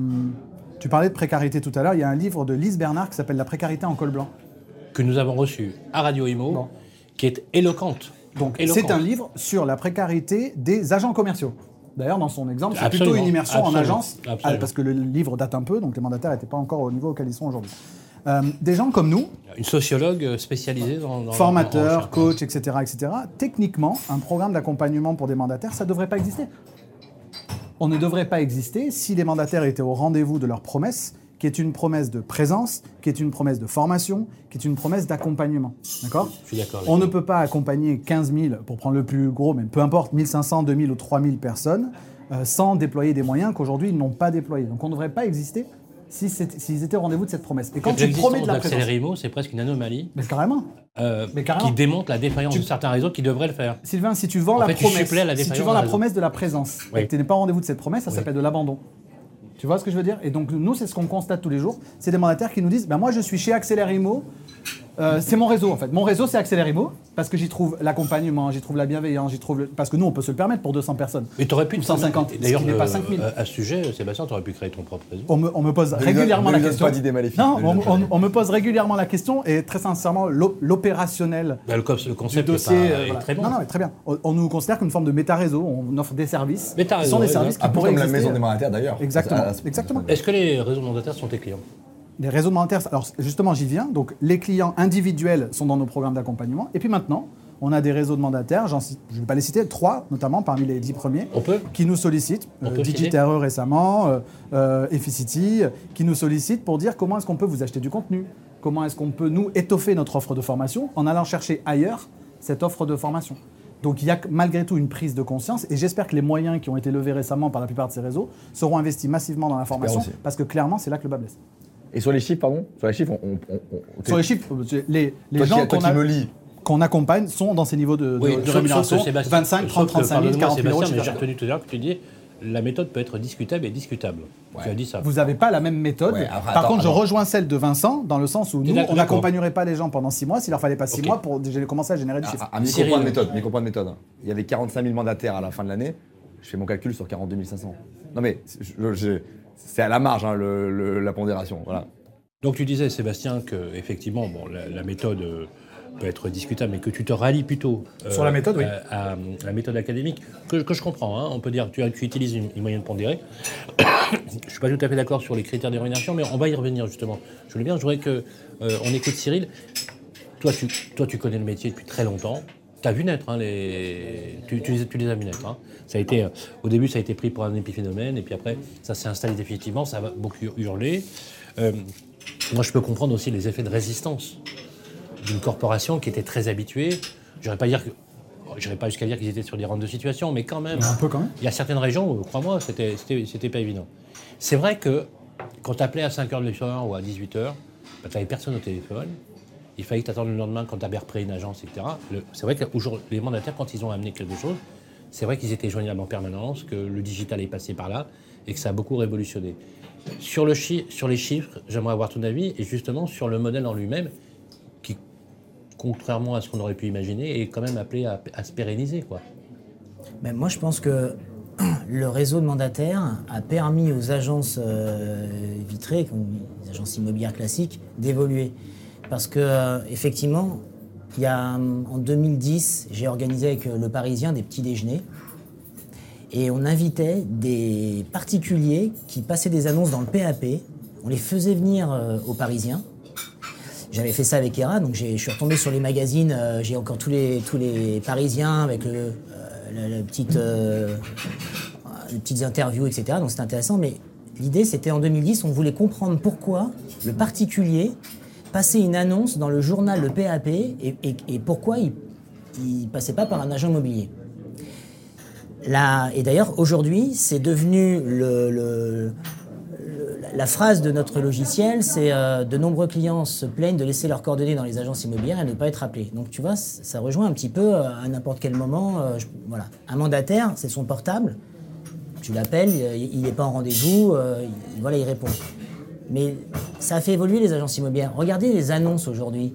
tu parlais de précarité tout à l'heure. Il y a un livre de Lise Bernard qui s'appelle La précarité en col blanc. Que nous avons reçu à Radio Imo, Bon. qui est éloquente. Donc, c'est un livre sur la précarité des agents commerciaux. D'ailleurs, dans son exemple, c'est plutôt une immersion en agence, absolument. ah, parce que le livre date un peu, donc les mandataires n'étaient pas encore au niveau auquel ils sont aujourd'hui. Euh, des gens comme nous, Une sociologue spécialisée dans. en- coachs, etc., etc., techniquement, un programme d'accompagnement pour des mandataires, ça ne devrait pas exister. On ne devrait pas exister si les mandataires étaient au rendez-vous de leur promesse, qui est une promesse de présence, qui est une promesse de formation, qui est une promesse d'accompagnement. D'accord? Je suis d'accord. On ne peut pas accompagner 15 000, pour prendre le plus gros, mais peu importe, 1500, 2000 ou 3000 personnes, euh, sans déployer des moyens qu'aujourd'hui ils n'ont pas déployés. Donc on ne devrait pas exister si s'ils étaient au rendez-vous de cette promesse. Et quand tu promets de la présence... c'est presque une anomalie Mais carrément euh, Mais carrément. qui démontre la défaillance Tu- de certains réseaux qui devraient le faire. Sylvain, si tu vends En la fait, promesse, la si tu vends la promesse de la présence, Oui. et que tu n'es pas au rendez-vous de cette promesse, ça s'appelle de l'abandon. Tu vois ce que je veux dire? Et donc nous, c'est ce qu'on constate tous les jours. C'est des mandataires qui nous disent, ben moi je suis chez Accélère Imo, euh, c'est mon réseau en fait. Mon réseau c'est Accélère Imo parce que j'y trouve l'accompagnement, j'y trouve la bienveillance, j'y trouve le- parce que nous on peut se le permettre pour 200 personnes. Mais tu aurais pu. Ou 150, D'ailleurs, ce n'est pas euh, 5000. euh, à ce sujet, Sébastien, tu aurais pu créer ton propre réseau. On me, on me pose Ne régulièrement la question. pas d'idées maléfiques, Non, on, on- on me pose régulièrement la question et très sincèrement, l'o- l'opérationnel Bah, le, le du concept est, dossier pas- euh, est très bon. Non, non, mais très bien. On, on nous considère comme une forme de méta-réseau. On offre des services. Méta-réseau, qui sont des services qui peu pourraient comme la maison des mandataires d'ailleurs. Exactement, exactement. Est-ce que les réseaux mandataires sont tes clients? Les réseaux de mandataires, alors justement, j'y viens. Donc, les clients individuels sont dans nos programmes d'accompagnement. Et puis maintenant, on a des réseaux de mandataires, cite- je ne vais pas les citer, trois notamment parmi les dix premiers, On peut qui nous sollicitent. On Euh, peut Digiterre récemment, euh, euh, Efficity, qui nous sollicitent pour dire comment est-ce qu'on peut vous acheter du contenu, comment est-ce qu'on peut nous étoffer notre offre de formation en allant chercher ailleurs cette offre de formation. Donc il y a malgré tout une prise de conscience et j'espère que les moyens qui ont été levés récemment par la plupart de ces réseaux seront investis massivement dans la formation parce que clairement c'est là que le bas blesse. Et sur les chiffres, pardon Sur les chiffres, on. on- on- Sur les chiffres, les, les Toi gens qu'on a- accompagne sont dans ces niveaux de, de- Oui, de rémunération. que Sébastien- 25, 30, sauf que, 35 000, pardonne-moi, 40 000 euros. j'ai retenu tout à l'heure que tu dis la méthode peut être discutable et discutable. Tu as dit ça. Vous n'avez pas la même méthode. Ouais, Par attends, contre, je rejoins celle de Vincent dans le sens où nous, on n'accompagnerait pas les gens pendant 6 mois s'il leur fallait pas 6 Ok. mois pour déjà commencer à générer du chiffre. à, à micro Cyril. point de méthode, micro point de méthode. Il y avait 45 000 mandataires à la fin de l'année. Je fais mon calcul sur 42 500. Non mais je- je- c'est à la marge hein, le- le- la pondération. Voilà. Donc tu disais, Sébastien, que effectivement, bon, la, la méthode euh, peut être discutable, mais que tu te rallies plutôt euh, Sur la méthode, oui. à, à la méthode académique, que, que je comprends. hein. On peut dire que tu, tu utilises une, une moyenne pondérée. je suis pas tout à fait d'accord sur les critères de rémunération, mais on va y revenir justement. Je voulais bien, je voudrais que euh, on écoute Cyril. Toi tu, toi, tu connais le métier depuis très longtemps. Tu as vu naître, hein, les... tu, tu les, tu les as vu naître. hein. Ça a été, euh, au début, ça a été pris pour un épiphénomène, et puis après, ça s'est installé définitivement, ça va beaucoup hurler. Euh, moi, je peux comprendre aussi les effets de résistance d'une corporation qui était très habituée. Je n'irais pas dire que. J'irais pas jusqu'à dire qu'ils étaient sur des rentes de situation, mais quand même. Un peu quand même. Il y a certaines régions où, crois-moi, c'était, c'était, c'était pas évident. C'est vrai que quand tu appelais à 5h du soir ou à 18h, bah, tu n'avais personne au téléphone. Il fallait que le lendemain quand tu avais repris une agence, etc. C'est vrai que les mandataires, quand ils ont amené quelque chose, c'est vrai qu'ils étaient joignables en permanence, que le digital est passé par là et que ça a beaucoup révolutionné. Sur, les chiffres, j'aimerais avoir ton avis et justement sur le modèle en lui-même qui, contrairement à ce qu'on aurait pu imaginer, est quand même appelé à, se pérenniser. Quoi. Mais moi, je pense que le réseau de mandataires a permis aux agences euh, vitrées, les agences immobilières classiques, d'évoluer. Parce que, euh, effectivement, il y a, hum, en 2010, j'ai organisé avec euh, le Parisien des petits déjeuners. Et on invitait des particuliers qui passaient des annonces dans le PAP. On les faisait venir euh, aux Parisiens. J'avais fait ça avec Era, donc je suis retombé sur les magazines. euh, j'ai encore tous les, tous les Parisiens avec euh, petite, euh, les petites interviews, etc. Donc c'était intéressant. Mais l'idée, c'était en 2010, on voulait comprendre pourquoi le particulier passait une annonce dans le journal Le PAP et, pourquoi il ne passait pas par un agent immobilier. Et d'ailleurs, aujourd'hui, c'est devenu la, phrase de notre logiciel, c'est euh, de nombreux clients se plaignent de laisser leurs coordonnées dans les agences immobilières et ne pas être appelés. Donc tu vois, ça rejoint un petit peu euh, à n'importe quel moment. euh, voilà, un mandataire, c'est son portable. Tu l'appelles, il n'est pas en rendez-vous, il- voilà, il répond. Mais ça a fait évoluer les agences immobilières. Regardez les annonces aujourd'hui.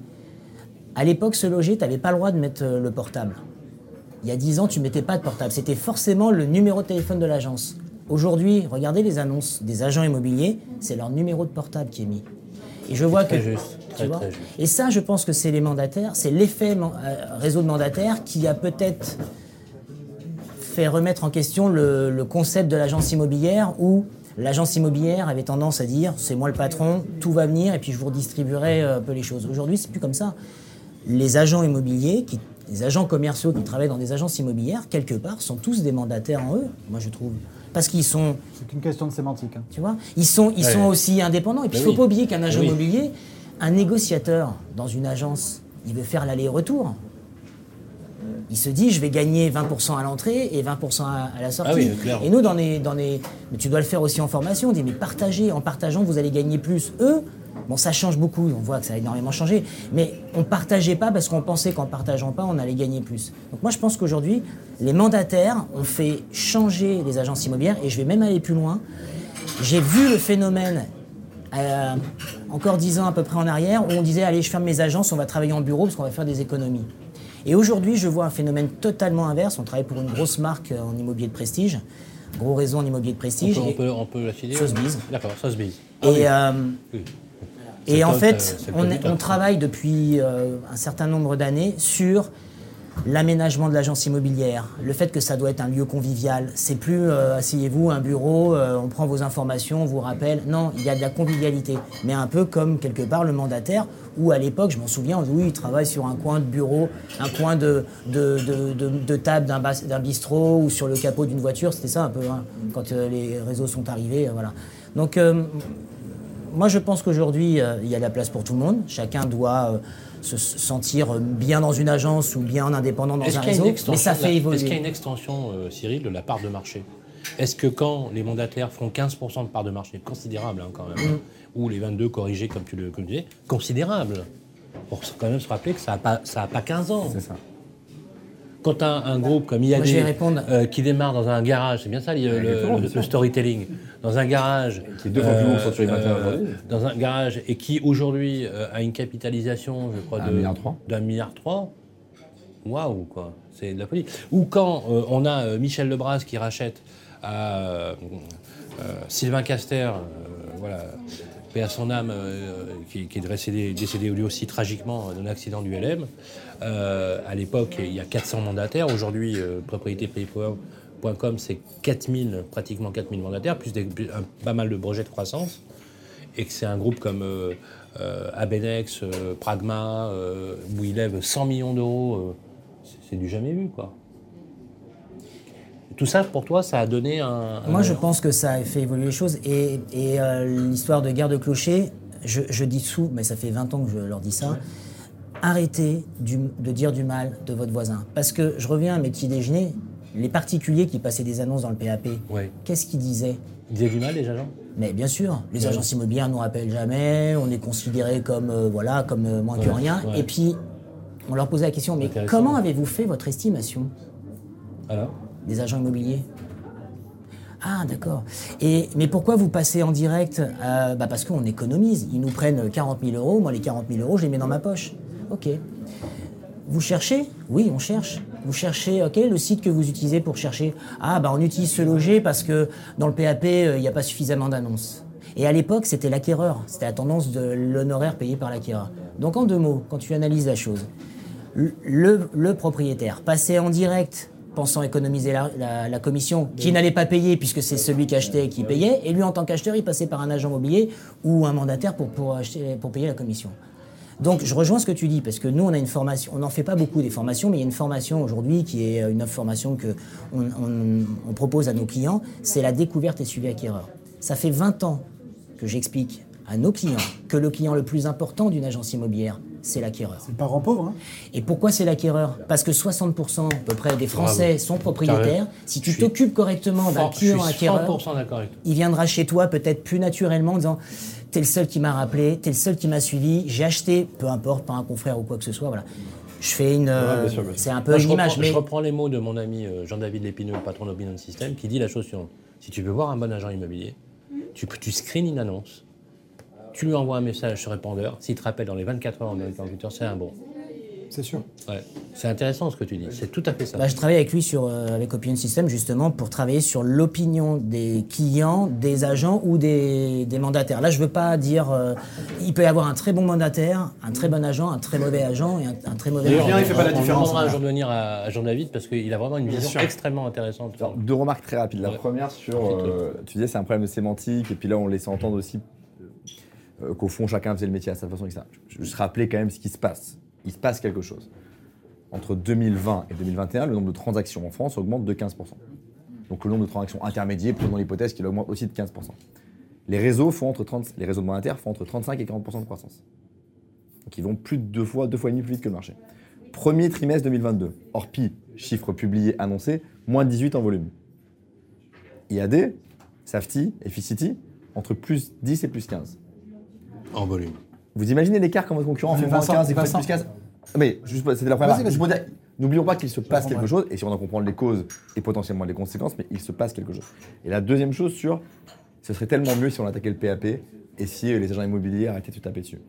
À l'époque, se loger, tu n'avais pas le droit de mettre euh, le portable. Il y a 10 ans, tu mettais pas de portable. C'était forcément le numéro de téléphone de l'agence. Aujourd'hui, regardez les annonces des agents immobiliers, c'est leur numéro de portable qui est mis. Et je vois très que. juste, tu très, vois très juste. Et ça, je pense que c'est les mandataires, c'est l'effet man- euh, réseau de mandataires qui a peut-être fait remettre en question le, le concept de l'agence immobilière où l'agence immobilière avait tendance à dire c'est moi le patron, tout va venir et puis je vous redistribuerai euh, un peu les choses. Aujourd'hui, c'est plus comme ça. Les agents immobiliers, qui, les agents commerciaux qui travaillent dans des agences immobilières, quelque part, sont tous des mandataires en eux, moi je trouve. Parce qu'ils sont, C'est qu'une question de sémantique. hein. tu vois, ils sont, ils Ouais. sont aussi indépendants. Et puis il Mais ne faut oui. pas oublier qu'un agent Mais oui. immobilier, un négociateur dans une agence, il veut faire l'aller-retour. Il se dit, je vais gagner 20% à l'entrée et 20% à, à la sortie. Ah oui, clair. Et nous, dans les, dans les, mais tu dois le faire aussi en formation. On dit, mais partagez, en partageant, vous allez gagner plus. Eux, bon, ça change beaucoup. On voit que ça a énormément changé. Mais on partageait pas parce qu'on pensait qu'en partageant pas, on allait gagner plus. Donc moi, je pense qu'aujourd'hui, les mandataires ont fait changer les agences immobilières. Et je vais même aller plus loin. J'ai vu le phénomène euh, encore dix ans à peu près en arrière où on disait allez je ferme mes agences, on va travailler en bureau parce qu'on va faire des économies. Et aujourd'hui je vois un phénomène totalement inverse. On travaille pour une grosse marque en immobilier de prestige, gros réseau en immobilier de On prestige. peut, on et- peut, on peut Sotheby's. D'accord, Sotheby's. et, Ah oui. euh, Oui. et C'est en fait, euh, on, on travaille depuis euh, un certain nombre d'années sur l'aménagement de l'agence immobilière, le fait que ça doit être un lieu convivial. C'est plus euh, asseyez-vous, un bureau, euh, on prend vos informations, on vous rappelle. Non, il y a de la convivialité. Mais un peu comme quelque part le mandataire, où à l'époque, je m'en souviens, on dit, oui, il travaille sur un coin de bureau, un coin de, de, de, de- de table d'un bas- d'un bistrot ou sur le capot d'une voiture. C'était ça un peu, hein, quand euh, les réseaux sont arrivés. euh, voilà. Donc, euh, moi, je pense qu'aujourd'hui, il y a de la place pour tout le monde. Chacun doit se sentir bien dans une agence ou bien en indépendant dans Est-ce un réseau. Mais ça fait évoluer. Est-ce qu'il y a une extension, Cyril, de la part de marché? Est-ce que quand les mandataires font 15% de part de marché, considérable hein, quand même, Mm. Ou les 22 corrigés comme tu le comme tu disais, considérable, pour quand même se rappeler que ça n'a pas, ça a pas 15 ans. C'est ça. Quand tu as un groupe comme IAD Moi, je vais répondre. euh, qui démarre dans un garage, c'est bien ça le, storytelling, dans un garage, euh, Qui est deux fois plus long que Century Matin aujourd'hui. dans un garage et qui aujourd'hui euh, a une capitalisation, je crois, Un de- milliard trois. d'un milliard trois. Waouh quoi, c'est de la folie. Ou quand euh, on a euh, Michel Lebras qui rachète à euh, euh, Sylvain Caster, euh, voilà, à son âme, euh, qui, est décédé, décédé lui aussi tragiquement d'un accident du LM. Euh, à l'époque, il y a 400 mandataires. Aujourd'hui, euh, propriétéprivée.com, c'est 4000, pratiquement 4000 mandataires, plus, des- un- pas mal de projets de croissance. Et que c'est un groupe comme euh, euh, Abenex, euh, Pragma, euh, où il lève 100 millions d'euros, euh, c'est du jamais vu, quoi. Tout ça, pour toi, ça a donné un. Moi, je pense que ça a fait évoluer les choses. Et, et, euh, l'histoire de guerre de clocher, je, je dis sous, mais ça fait 20 ans que je leur dis ça. Arrêtez du- de dire du mal de votre voisin. Parce que je reviens à mes petits déjeuners. Les particuliers qui passaient des annonces dans le PAP, Ouais. qu'est-ce qu'ils disaient? Ils disaient du mal, les agents? Mais bien sûr, les agences immobilières ne nous rappellent jamais, on est considérés comme, euh, voilà, comme euh, moins que rien. Et puis, on leur posait la question, mais comment avez-vous fait votre estimation? Alors? Des agents immobiliers Ah, d'accord. Mais pourquoi vous passez en direct Euh, bah Parce qu'on économise. Ils nous prennent 40 000 euros. Moi, les 40 000 euros, je les mets dans ma poche. Ok. Vous cherchez? Oui, on cherche. Vous cherchez, ok, le site que vous utilisez pour chercher. Ah, bah on utilise ce loger parce que dans le PAP, euh, il n'y a pas suffisamment d'annonces. Et à l'époque, c'était l'acquéreur. C'était la tendance de l'honoraire payé par l'acquéreur. Donc en deux mots, quand tu analyses la chose, le propriétaire passait en direct pensant économiser la, la- la commission, qui n'allait pas payer puisque c'est celui qui achetait qui payait, et lui en tant qu'acheteur, il passait par un agent immobilier ou un mandataire pour, pour, acheter, pour payer la commission. Donc je rejoins ce que tu dis, parce que nous on a une formation, on n'en fait pas beaucoup des formations, mais il y a une formation aujourd'hui qui est une formation que on, on- on propose à nos clients, c'est la découverte et suivi acquéreur. Ça fait 20 ans que j'explique à nos clients que le client le plus important d'une agence immobilière, c'est l'acquéreur. C'est le parent pauvre. Hein. Et pourquoi c'est l'acquéreur? Parce que 60% à peu près des Français Bravo. sont propriétaires. Si tu t'occupes correctement d'un client acquéreur, 100% d'accord avec toi. il viendra chez toi peut-être plus naturellement en disant T'es le seul qui m'a rappelé, t'es le seul qui m'a suivi, j'ai acheté, peu importe, par un confrère ou quoi que ce soit. Voilà. Je fais une. euh, c'est un peu Moi, je, une image, reprends, mais je reprends les mots de mon ami euh, Jean-David Lépineux, le patron d'Opinion System, qui dit la chose suivante. Si tu veux voir un bon agent immobilier, tu, tu screens une annonce, tu lui envoies un message sur répondeur, s'il te rappelle dans les 24 heures en interlocuteur, c'est un bon. C'est sûr. Ouais. C'est intéressant ce que tu dis, c'est tout à fait ça. Bah, je travaille avec lui sur, euh, avec Opinion System justement pour travailler sur l'opinion des clients, des agents ou des, des mandataires. Là, je veux pas dire. euh, il peut y avoir un très bon mandataire, un très bon agent, un très mauvais agent et un, un très mauvais D'ailleurs, agent. il fait pas la on- on différence, demandera un jour de venir à, à Jean-David parce qu'il a vraiment une vision extrêmement intéressante. Alors, deux remarques très rapides. La Ouais. première sur, euh, tu disais c'est un problème de sémantique, et puis là on laissait entendre aussi euh, qu'au fond chacun faisait le métier à sa façon, etc. Je, je rappelais quand même ce qui se passe. Il se passe quelque chose. Entre 2020 et 2021, le nombre de transactions en France augmente de 15%. Donc le nombre de transactions intermédiaires, prenons l'hypothèse qu'il augmente aussi de 15%. Les réseaux font entre 30, les réseaux monétaires font entre 35 et 40% de croissance. Donc ils vont plus de deux fois, deux fois et demi plus vite que le marché. Premier trimestre 2022, Orpi, chiffre publié, annoncé, moins 18 en volume. IAD, Safety, Efficity, entre plus 10 et plus 15. En volume. Vous imaginez l'écart quand votre concurrent Mais fait moins Vincent, 15 et fait Vincent. plus 15 Mais juste, pour- c'était la première Vas-y, N'oublions pas qu'il se passe quelque chose, et si on en comprend les causes et potentiellement les conséquences, mais il se passe quelque chose. Et la deuxième chose sur, ce serait tellement mieux si on attaquait le PAP et si euh, les agents immobiliers arrêtaient de se taper dessus.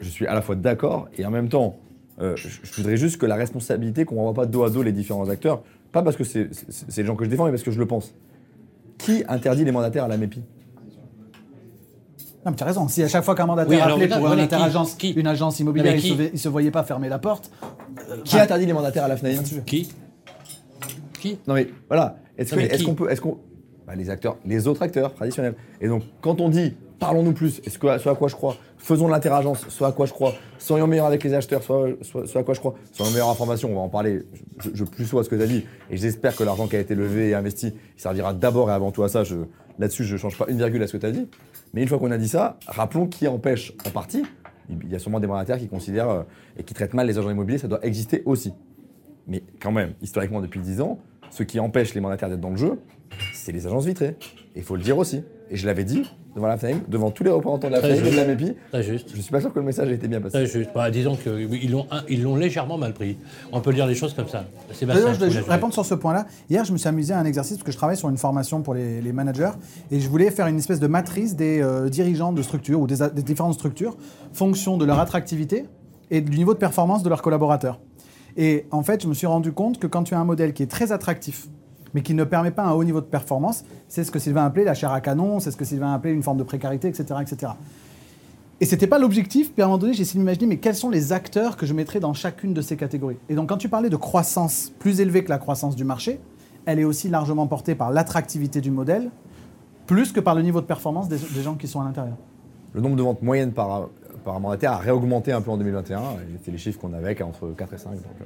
Je suis à la fois d'accord et en même temps, euh, je, je voudrais juste que la responsabilité, qu'on ne renvoie pas dos à dos les différents acteurs, pas parce que c'est les gens que je défends, mais parce que je le pense. Qui interdit les mandataires à la MEPI Non, mais tu as raison. Si à chaque fois qu'un mandataire Oui, appelait pour une qui- interagence, qui une agence immobilière, il, se, il se voyait pas fermer la porte. Qui interdit les mandataires à la FNAIM Qui Qui Non mais voilà, est-ce qu'on peut, est-ce qu'on, bah, les acteurs, les autres acteurs traditionnels. Et donc quand on dit parlons-nous plus, est-ce que ce à quoi je crois, faisons de l'interagence, ce à quoi je crois, soyons meilleurs avec les acheteurs, soit, soit- ce à quoi je crois, soyons meilleurs en information, on va en parler. Je, je, je plus sois à ce que tu as dit et j'espère que l'argent qui a été levé et investi, il servira d'abord et avant tout à ça. Là-dessus, je change pas une virgule à ce que tu as dit. Mais une fois qu'on a dit ça, rappelons qui empêche en partie. Il y a sûrement des mandataires qui considèrent euh, et qui traitent mal les agents immobiliers, ça doit exister aussi. Mais quand même, historiquement, depuis 10 ans, ce qui empêche les mandataires d'être dans le jeu, c'est les agences vitrées. Et il faut le dire aussi. Et je l'avais dit devant la FNAIM, devant tous les représentants de la FNAIM et de la. MEPI. Très juste. Je suis pas sûr que le message ait été bien passé. Très juste. Bah, disons qu'ils l'ont légèrement mal pris. On peut dire les choses comme ça. Sébastien, D'ailleurs, je dois répondre sur ce point-là. Hier, je me suis amusé à un exercice parce que je travaille sur une formation pour les, les managers et je voulais faire une espèce de matrice des euh, dirigeants de structures ou des, a- des différentes structures, fonction de leur attractivité et du niveau de performance de leurs collaborateurs. Et en fait, je me suis rendu compte que quand tu as un modèle qui est très attractif, mais qui ne permet pas un haut niveau de performance, c'est ce que Sylvain appelait la chair à canon, c'est ce que Sylvain appelait une forme de précarité, etc. etc. Et c'était pas l'objectif, puis à un moment donné, j'ai essayé de m'imaginer, mais quels sont les acteurs que je mettrais dans chacune de ces catégories? Et donc, quand tu parlais de croissance plus élevée que la croissance du marché, elle est aussi largement portée par l'attractivité du modèle, plus que par le niveau de performance des, gens qui sont à l'intérieur. Le nombre de ventes moyennes par, par mandataire a réaugmenté un peu en 2021. et C'était les chiffres qu'on avait, entre 4 et 5. Donc, euh,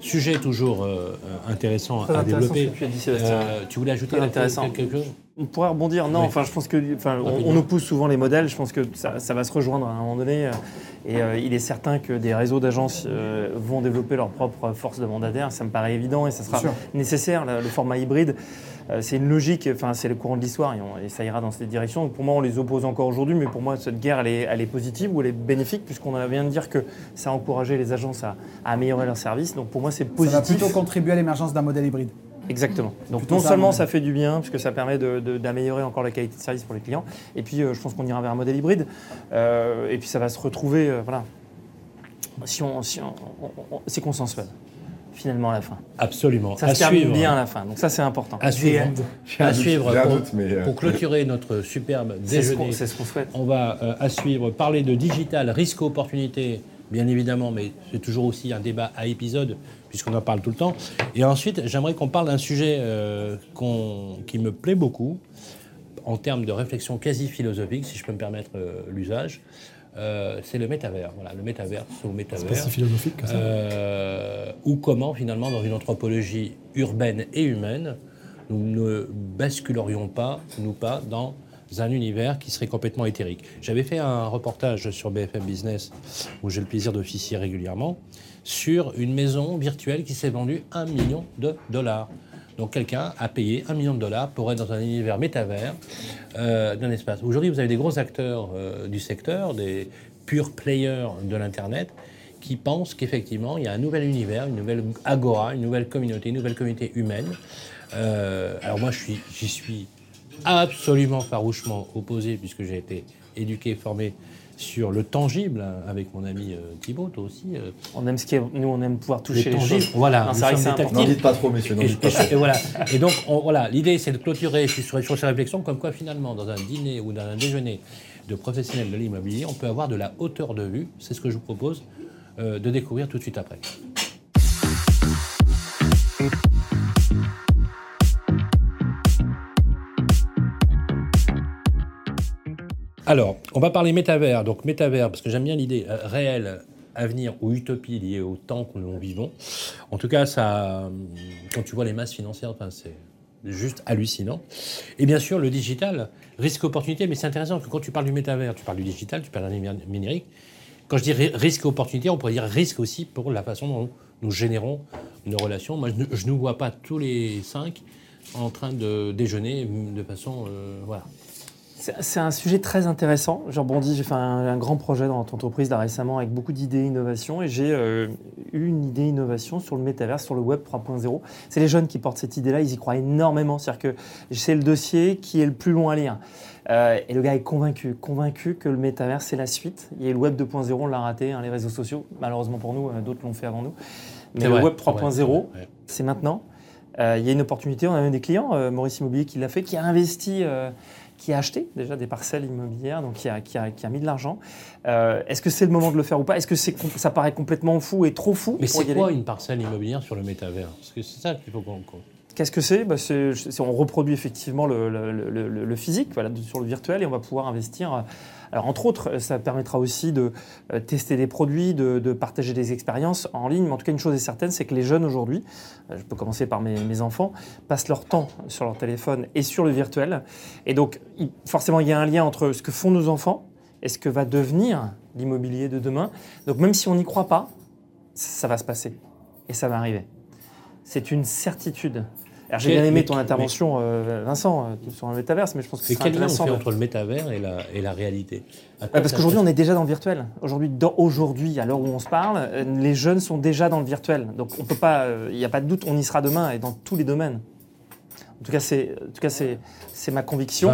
Sujet toujours euh, intéressant Très à intéressant développer. tu as dit. Euh, tu voulais ajouter intéressant. quelque chose? On pourrait rebondir. Non, Oui. enfin, je pense que, enfin, on, on oppose souvent les modèles. Je pense que ça, ça va se rejoindre à un moment donné. Et euh, il est certain que des réseaux d'agences euh, vont développer leur propre force de mandataire. Ça me paraît évident et ça sera nécessaire. Le, le format hybride, euh, c'est une logique. Enfin, c'est le courant de l'histoire et, ça ira dans cette direction. Donc, pour moi, on les oppose encore aujourd'hui, mais pour moi, cette guerre, elle est, elle est positive ou elle est bénéfique puisqu'on vient de dire que ça a encouragé les agences à, à améliorer leurs services. Donc, pour moi, c'est Ça va positif. plutôt contribuer à l'émergence d'un modèle hybride. Exactement. Donc non seulement ça fait du bien, puisque ça permet d'améliorer encore la qualité de service pour les clients, et puis euh, je pense qu'on ira vers un modèle hybride, Euh, et puis ça va se retrouver, euh, voilà, si on, si on- on- on- c'est consensuel, finalement à la fin. Absolument. Ça à se termine suivre. bien à la fin, donc ça c'est important. À suivre. J'ai un À doute, suivre pour, doute, mais, euh, pour clôturer notre superbe C'est ce déjeuner. qu'on c'est ce qu'on souhaite. On va euh, à suivre parler de digital, risque, opportunité, bien évidemment, mais c'est toujours aussi un débat à épisode, puisqu'on en parle tout le temps. Et ensuite, j'aimerais qu'on parle d'un sujet euh, qu'on- qui me plaît beaucoup, en termes de réflexion quasi philosophique, si je peux me permettre euh, l'usage. Euh, c'est le métavers. Voilà, le métavers ou métavers. philosophique que Euh, ou comment finalement dans une anthropologie urbaine et humaine nous ne basculerions pas, nous pas, dans un univers qui serait complètement éthérique. J'avais fait un reportage sur BFM Business, où j'ai le plaisir d'officier régulièrement, sur une maison virtuelle qui s'est vendue un million de dollars. Donc quelqu'un a payé un million de dollars pour être dans un univers métavers euh, d'un espace. Aujourd'hui, vous avez des gros acteurs euh, du secteur, des purs players de l'Internet, qui pensent qu'effectivement, il y a un nouvel univers, une nouvelle agora, une nouvelle communauté, une nouvelle communauté humaine. Euh, alors moi, j'y suis absolument farouchement opposé, puisque j'ai été éduqué, formé sur le tangible, hein, avec mon ami euh, Thibault, toi aussi. euh, On aime ce qui est, nous, on aime pouvoir toucher les les, tangibles. choses. Voilà, Non, c'est. N'en dites pas trop, messieurs. n'en et, dites pas et- trop. et voilà. Et donc, on- voilà, l'idée, c'est de clôturer sur, sur ces réflexions, comme quoi finalement, dans un dîner ou dans un déjeuner de professionnels de l'immobilier, on peut avoir de la hauteur de vue. C'est ce que je vous propose euh, de découvrir tout de suite après. Alors, on va parler métavers. Donc, métavers, parce que j'aime bien l'idée euh, réelle, avenir ou utopie liée au temps que nous vivons. En tout cas, ça, euh, quand tu vois les masses financières, enfin, c'est juste hallucinant. Et bien sûr, le digital, risque-opportunité, mais c'est intéressant que quand tu parles du métavers, tu parles du digital, tu parles d'un numérique. Quand je dis ri- risque-opportunité, on pourrait dire risque aussi pour la façon dont nous générons nos relations. Moi, je ne, je ne vois pas tous les cinq en train de déjeuner de façon. euh, voilà. C'est un sujet très intéressant. Je rebondis, j'ai fait un, un grand projet dans notre entreprise là, récemment avec beaucoup d'idées innovation et j'ai euh, eu une idée innovation sur le métavers, sur le web 3.0. C'est les jeunes qui portent cette idée-là, ils y croient énormément. C'est-à-dire que c'est le dossier qui est le plus long à lire. Euh, et le gars est convaincu, convaincu que le métavers c'est la suite. Il y a le web 2.0, on l'a raté, hein, les réseaux sociaux. Malheureusement pour nous, euh, d'autres l'ont fait avant nous. Mais le vrai, web c'est vrai, 3.0, c'est maintenant. Il y a une opportunité, on a même des clients, Maurice Immobilier qui l'a fait, qui a investi, qui a acheté déjà des parcelles immobilières, donc qui a, qui a- qui a mis de l'argent. Euh, Est-ce que c'est le moment de le faire ou pas? Est-ce que com- ça paraît complètement fou et trop fou Mais c'est quoi une parcelle immobilière sur le métavers? Parce que c'est ça qu'il faut qu'on. Qu'est-ce que c'est? Bah, On reproduit effectivement le, le- le- le- le physique voilà, sur le virtuel et on va pouvoir investir. Euh, Alors, entre autres, ça permettra aussi de euh, tester des produits, de, partager des expériences en ligne. Mais en tout cas, une chose est certaine, c'est que les jeunes aujourd'hui, euh, je peux commencer par mes, mes enfants, passent leur temps sur leur téléphone et sur le virtuel. Et donc, forcément, il y a un lien entre ce que font nos enfants et ce que va devenir l'immobilier de demain. Donc, même si on n'y croit pas, ça va se passer. Et ça va arriver. C'est une certitude. Alors, j'ai bien aimé ton intervention, euh, Vincent, euh, sur le métaverse, mais je pense que c'est quel lien on fait entre le métavers et la, et la réalité? Ouais, parce qu'aujourd'hui, on est déjà dans le virtuel. Aujourd'hui, aujourd'hui, à l'heure où on se parle, euh, les jeunes sont déjà dans le virtuel. Donc, on peut pas, il n'y a pas de doute, on y sera demain et dans tous les domaines. En tout cas, c'est, en tout cas, c'est, c'est ma conviction.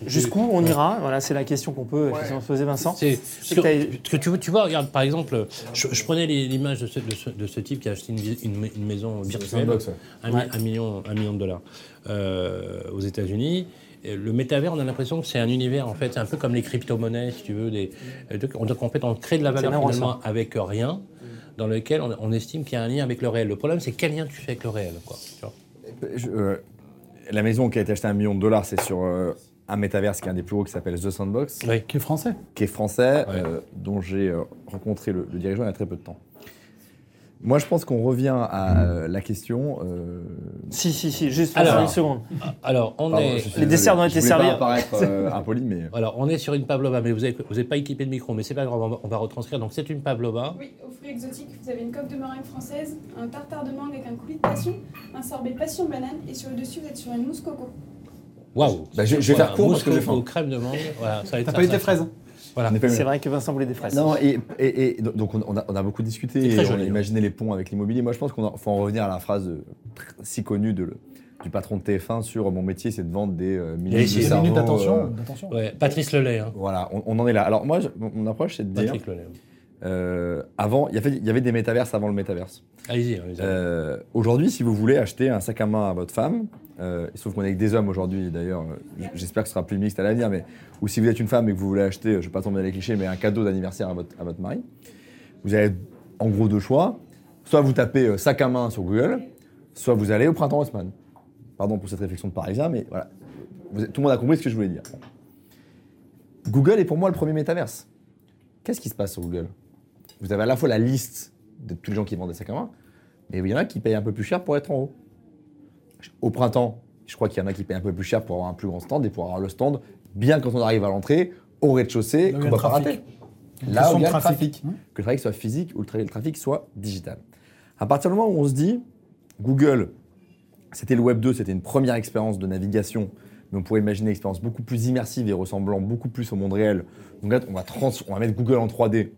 Jusqu'où on ira Voilà, c'est la question qu'on peut se poser, Vincent. C'est C'est ce que tu, vois- tu vois, regarde, par exemple, je, je prenais l'image de ce, de, ce, de ce type qui a acheté une, vi- une- une maison virtuelle, Sandbox, ouais. un, mi- un million, un million de dollars euh, aux États-Unis. Le métavers, on a l'impression que c'est un univers, en fait, c'est un peu comme les crypto-monnaies, si tu veux. Des, euh, donc, on- donc, en fait, on crée de la valeur finalement avec rien, dans lequel on, on estime qu'il y a un lien avec le réel. Le problème, c'est quel lien tu fais avec le réel, quoi. tu vois? Je- euh, la maison qui a été achetée à un million de dollars, c'est sur euh, un métaverse qui est un des plus gros qui s'appelle The Sandbox, Oui. Qui est français. qui est français, Ouais. euh, dont j'ai euh, rencontré le, le dirigeant il y a très peu de temps. Moi, je pense qu'on revient à euh, la question. euh, Si, si, si, juste Alors, une seconde. Alors, on pardon, est. Les desserts ont été servis. pas apparaître euh, impoli, mais. Alors, on est sur une pavlova, mais vous n'êtes vous pas équipé de micro, mais c'est pas grave, on va, on va retranscrire. Donc, c'est une pavlova. Oui, aux fruits exotiques, vous avez une coque de meringue française, un tartare de mangue avec un coulis de passion, un sorbet passion banane et sur le dessus vous êtes sur une mousse coco. Waouh Bah, je- je vais faire court parce que j'ai faim. crème de mangue. Voilà, ça T'as pas eu tes fraises hein Voilà. C'est vrai que Vincent voulait des fraises. Non, et, et- et donc on, a, on a beaucoup discuté, et très on joli, a hein. imaginé les ponts avec l'immobilier. Moi, je pense qu'il faut en revenir à la phrase euh, si connue de, du patron de TF1 sur mon métier, c'est de vendre des euh, milliers Ici, de Des Une minute cerveaux, d'attention. euh, d'attention. Ouais, Patrice Lelay. Hein. voilà, on, on en est là. Alors moi, je- mon, mon approche, c'est de dire, Patrick Lelay. euh, avant, il y, avait, il y avait des métaverses avant le métaverse. Allez-y. allez-y. Euh, aujourd'hui, si vous voulez acheter un sac à main à votre femme, euh, sauf qu'on est avec des hommes aujourd'hui, d'ailleurs, euh, j'espère que ce sera plus mixte à l'avenir, mais ou si vous êtes une femme et que vous voulez acheter, je ne vais pas tomber dans les clichés, mais un cadeau d'anniversaire à votre, mari, vous avez en gros deux choix. Soit vous tapez euh, sac à main sur Google, soit vous allez au printemps Haussmann. Pardon pour cette réflexion de parisien, mais voilà. Tout le monde a compris ce que je voulais dire. Google est pour moi le premier métaverse. Qu'est-ce qui se passe sur Google? Vous avez à la fois la liste de tous les gens qui vendent des sacs à main, mais il y en a qui payent un peu plus cher pour être en haut. Au printemps, je crois qu'il y en a qui payent un peu plus cher pour avoir un plus grand stand et pour avoir le stand bien quand on arrive à l'entrée, au rez-de-chaussée, qu'on a va pas rater. Là où il y a de le trafic. Hum. Que le trafic soit physique ou le le trafic soit digital. À partir du moment où on se dit, Google, c'était le Web 2, c'était une première expérience de navigation, mais on pourrait imaginer une expérience beaucoup plus immersive et ressemblant beaucoup plus au monde réel. Donc là, on va, trans- on va mettre Google en 3D,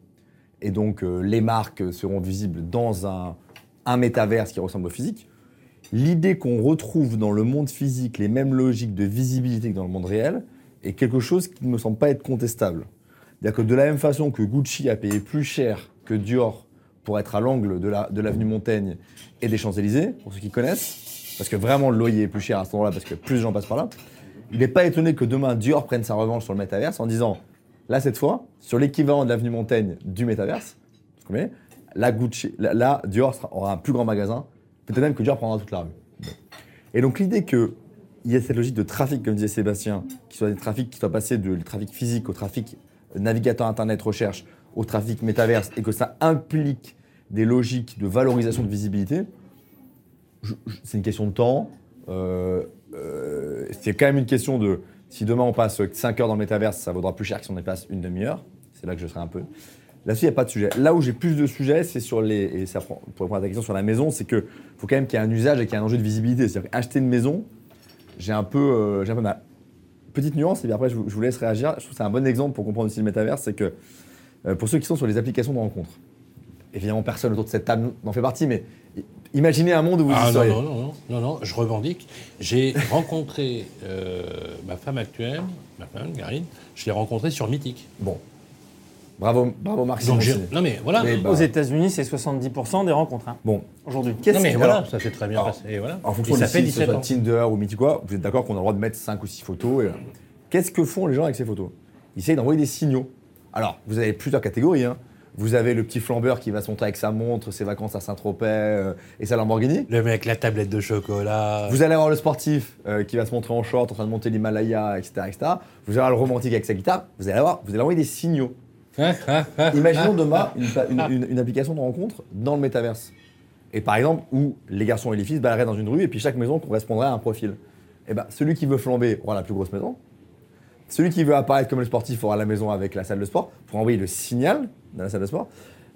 et donc euh, les marques seront visibles dans un, un métaverse qui ressemble au physique. L'idée qu'on retrouve dans le monde physique les mêmes logiques de visibilité que dans le monde réel est quelque chose qui ne me semble pas être contestable. C'est-à-dire que de la même façon que Gucci a payé plus cher que Dior pour être à l'angle de la- de l'avenue Montaigne et des Champs-Élysées, pour ceux qui connaissent, parce que vraiment le loyer est plus cher à cet endroit-là parce que plus de gens passent par là, il n'est pas étonné que demain Dior prenne sa revanche sur le métaverse en disant, là cette fois, sur l'équivalent de l'avenue Montaigne du métaverse, là, Gucci, là, là, Dior aura un plus grand magasin, peut-être même que Dior prendra toute la rue. Et donc l'idée qu'il y ait cette logique de trafic, comme disait Sébastien, qui soit des trafics qui soient passés du trafic physique au trafic navigateur internet recherche, au trafic métaverse, et que ça implique des logiques de valorisation de visibilité, c'est une question de temps. Euh, euh, c'est quand même une question de si demain on passe 5 heures dans le métaverse, ça vaudra plus cher que si on y passe une demi-heure. C'est là que je serai un peu. Là-dessus, il n'y a pas de sujet. Là où j'ai plus de sujets, c'est sur les. Et ça prend, pour répondre à ta question sur la maison, c'est que faut quand même qu'il y ait un usage et qu'il y ait un enjeu de visibilité. C'est-à-dire qu'acheter une maison, j'ai un, peu, euh, j'ai un peu mal. Petite nuance, et puis après, je vous, je vous laisse réagir. Je trouve que c'est un bon exemple pour comprendre aussi le métaverse, c'est que euh, pour ceux qui sont sur les applications de rencontres, évidemment, personne autour de cette table n'en fait partie, mais imaginez un monde où vous y Ah non, seriez. non, non, non, non, non, je revendique. J'ai rencontré euh, ma femme actuelle, ma femme, Karine, je l'ai rencontrée sur Mythique. Bon. Bravo, bravo Marc Donc non mais voilà. Mais bah, Aux États-Unis, c'est 70% des rencontres hein, Bon, aujourd'hui. qu'est-ce non mais voilà, alors, ça s'est très bien alors, passé. Et voilà. En fonction Et de ça fait si ce 17 soit. Tinder ou Mythique quoi, vous êtes d'accord qu'on a le droit de mettre 5 ou 6 photos. et- Qu'est-ce que font les gens avec ces photos? Ils essayent d'envoyer des signaux. Alors, vous avez plusieurs catégories. hein. Vous avez le petit flambeur qui va se montrer avec sa montre, ses vacances à Saint-Tropez euh, et sa Lamborghini. Le mec, la tablette de chocolat. Vous allez avoir le sportif euh, qui va se montrer en short en train de monter l'Himalaya, etc., etc. Vous allez avoir le romantique avec sa guitare. Vous allez avoir, vous allez envoyer des signaux. Imaginons demain une, application de rencontre dans le métaverse. Et par exemple, où les garçons et les filles se baladeraient dans une rue et puis chaque maison correspondrait à un profil. Et ben, celui qui veut flamber aura la plus grosse maison. Celui qui veut apparaître comme le sportif aura la maison avec la salle de sport pour envoyer le signal dans la salle de sport.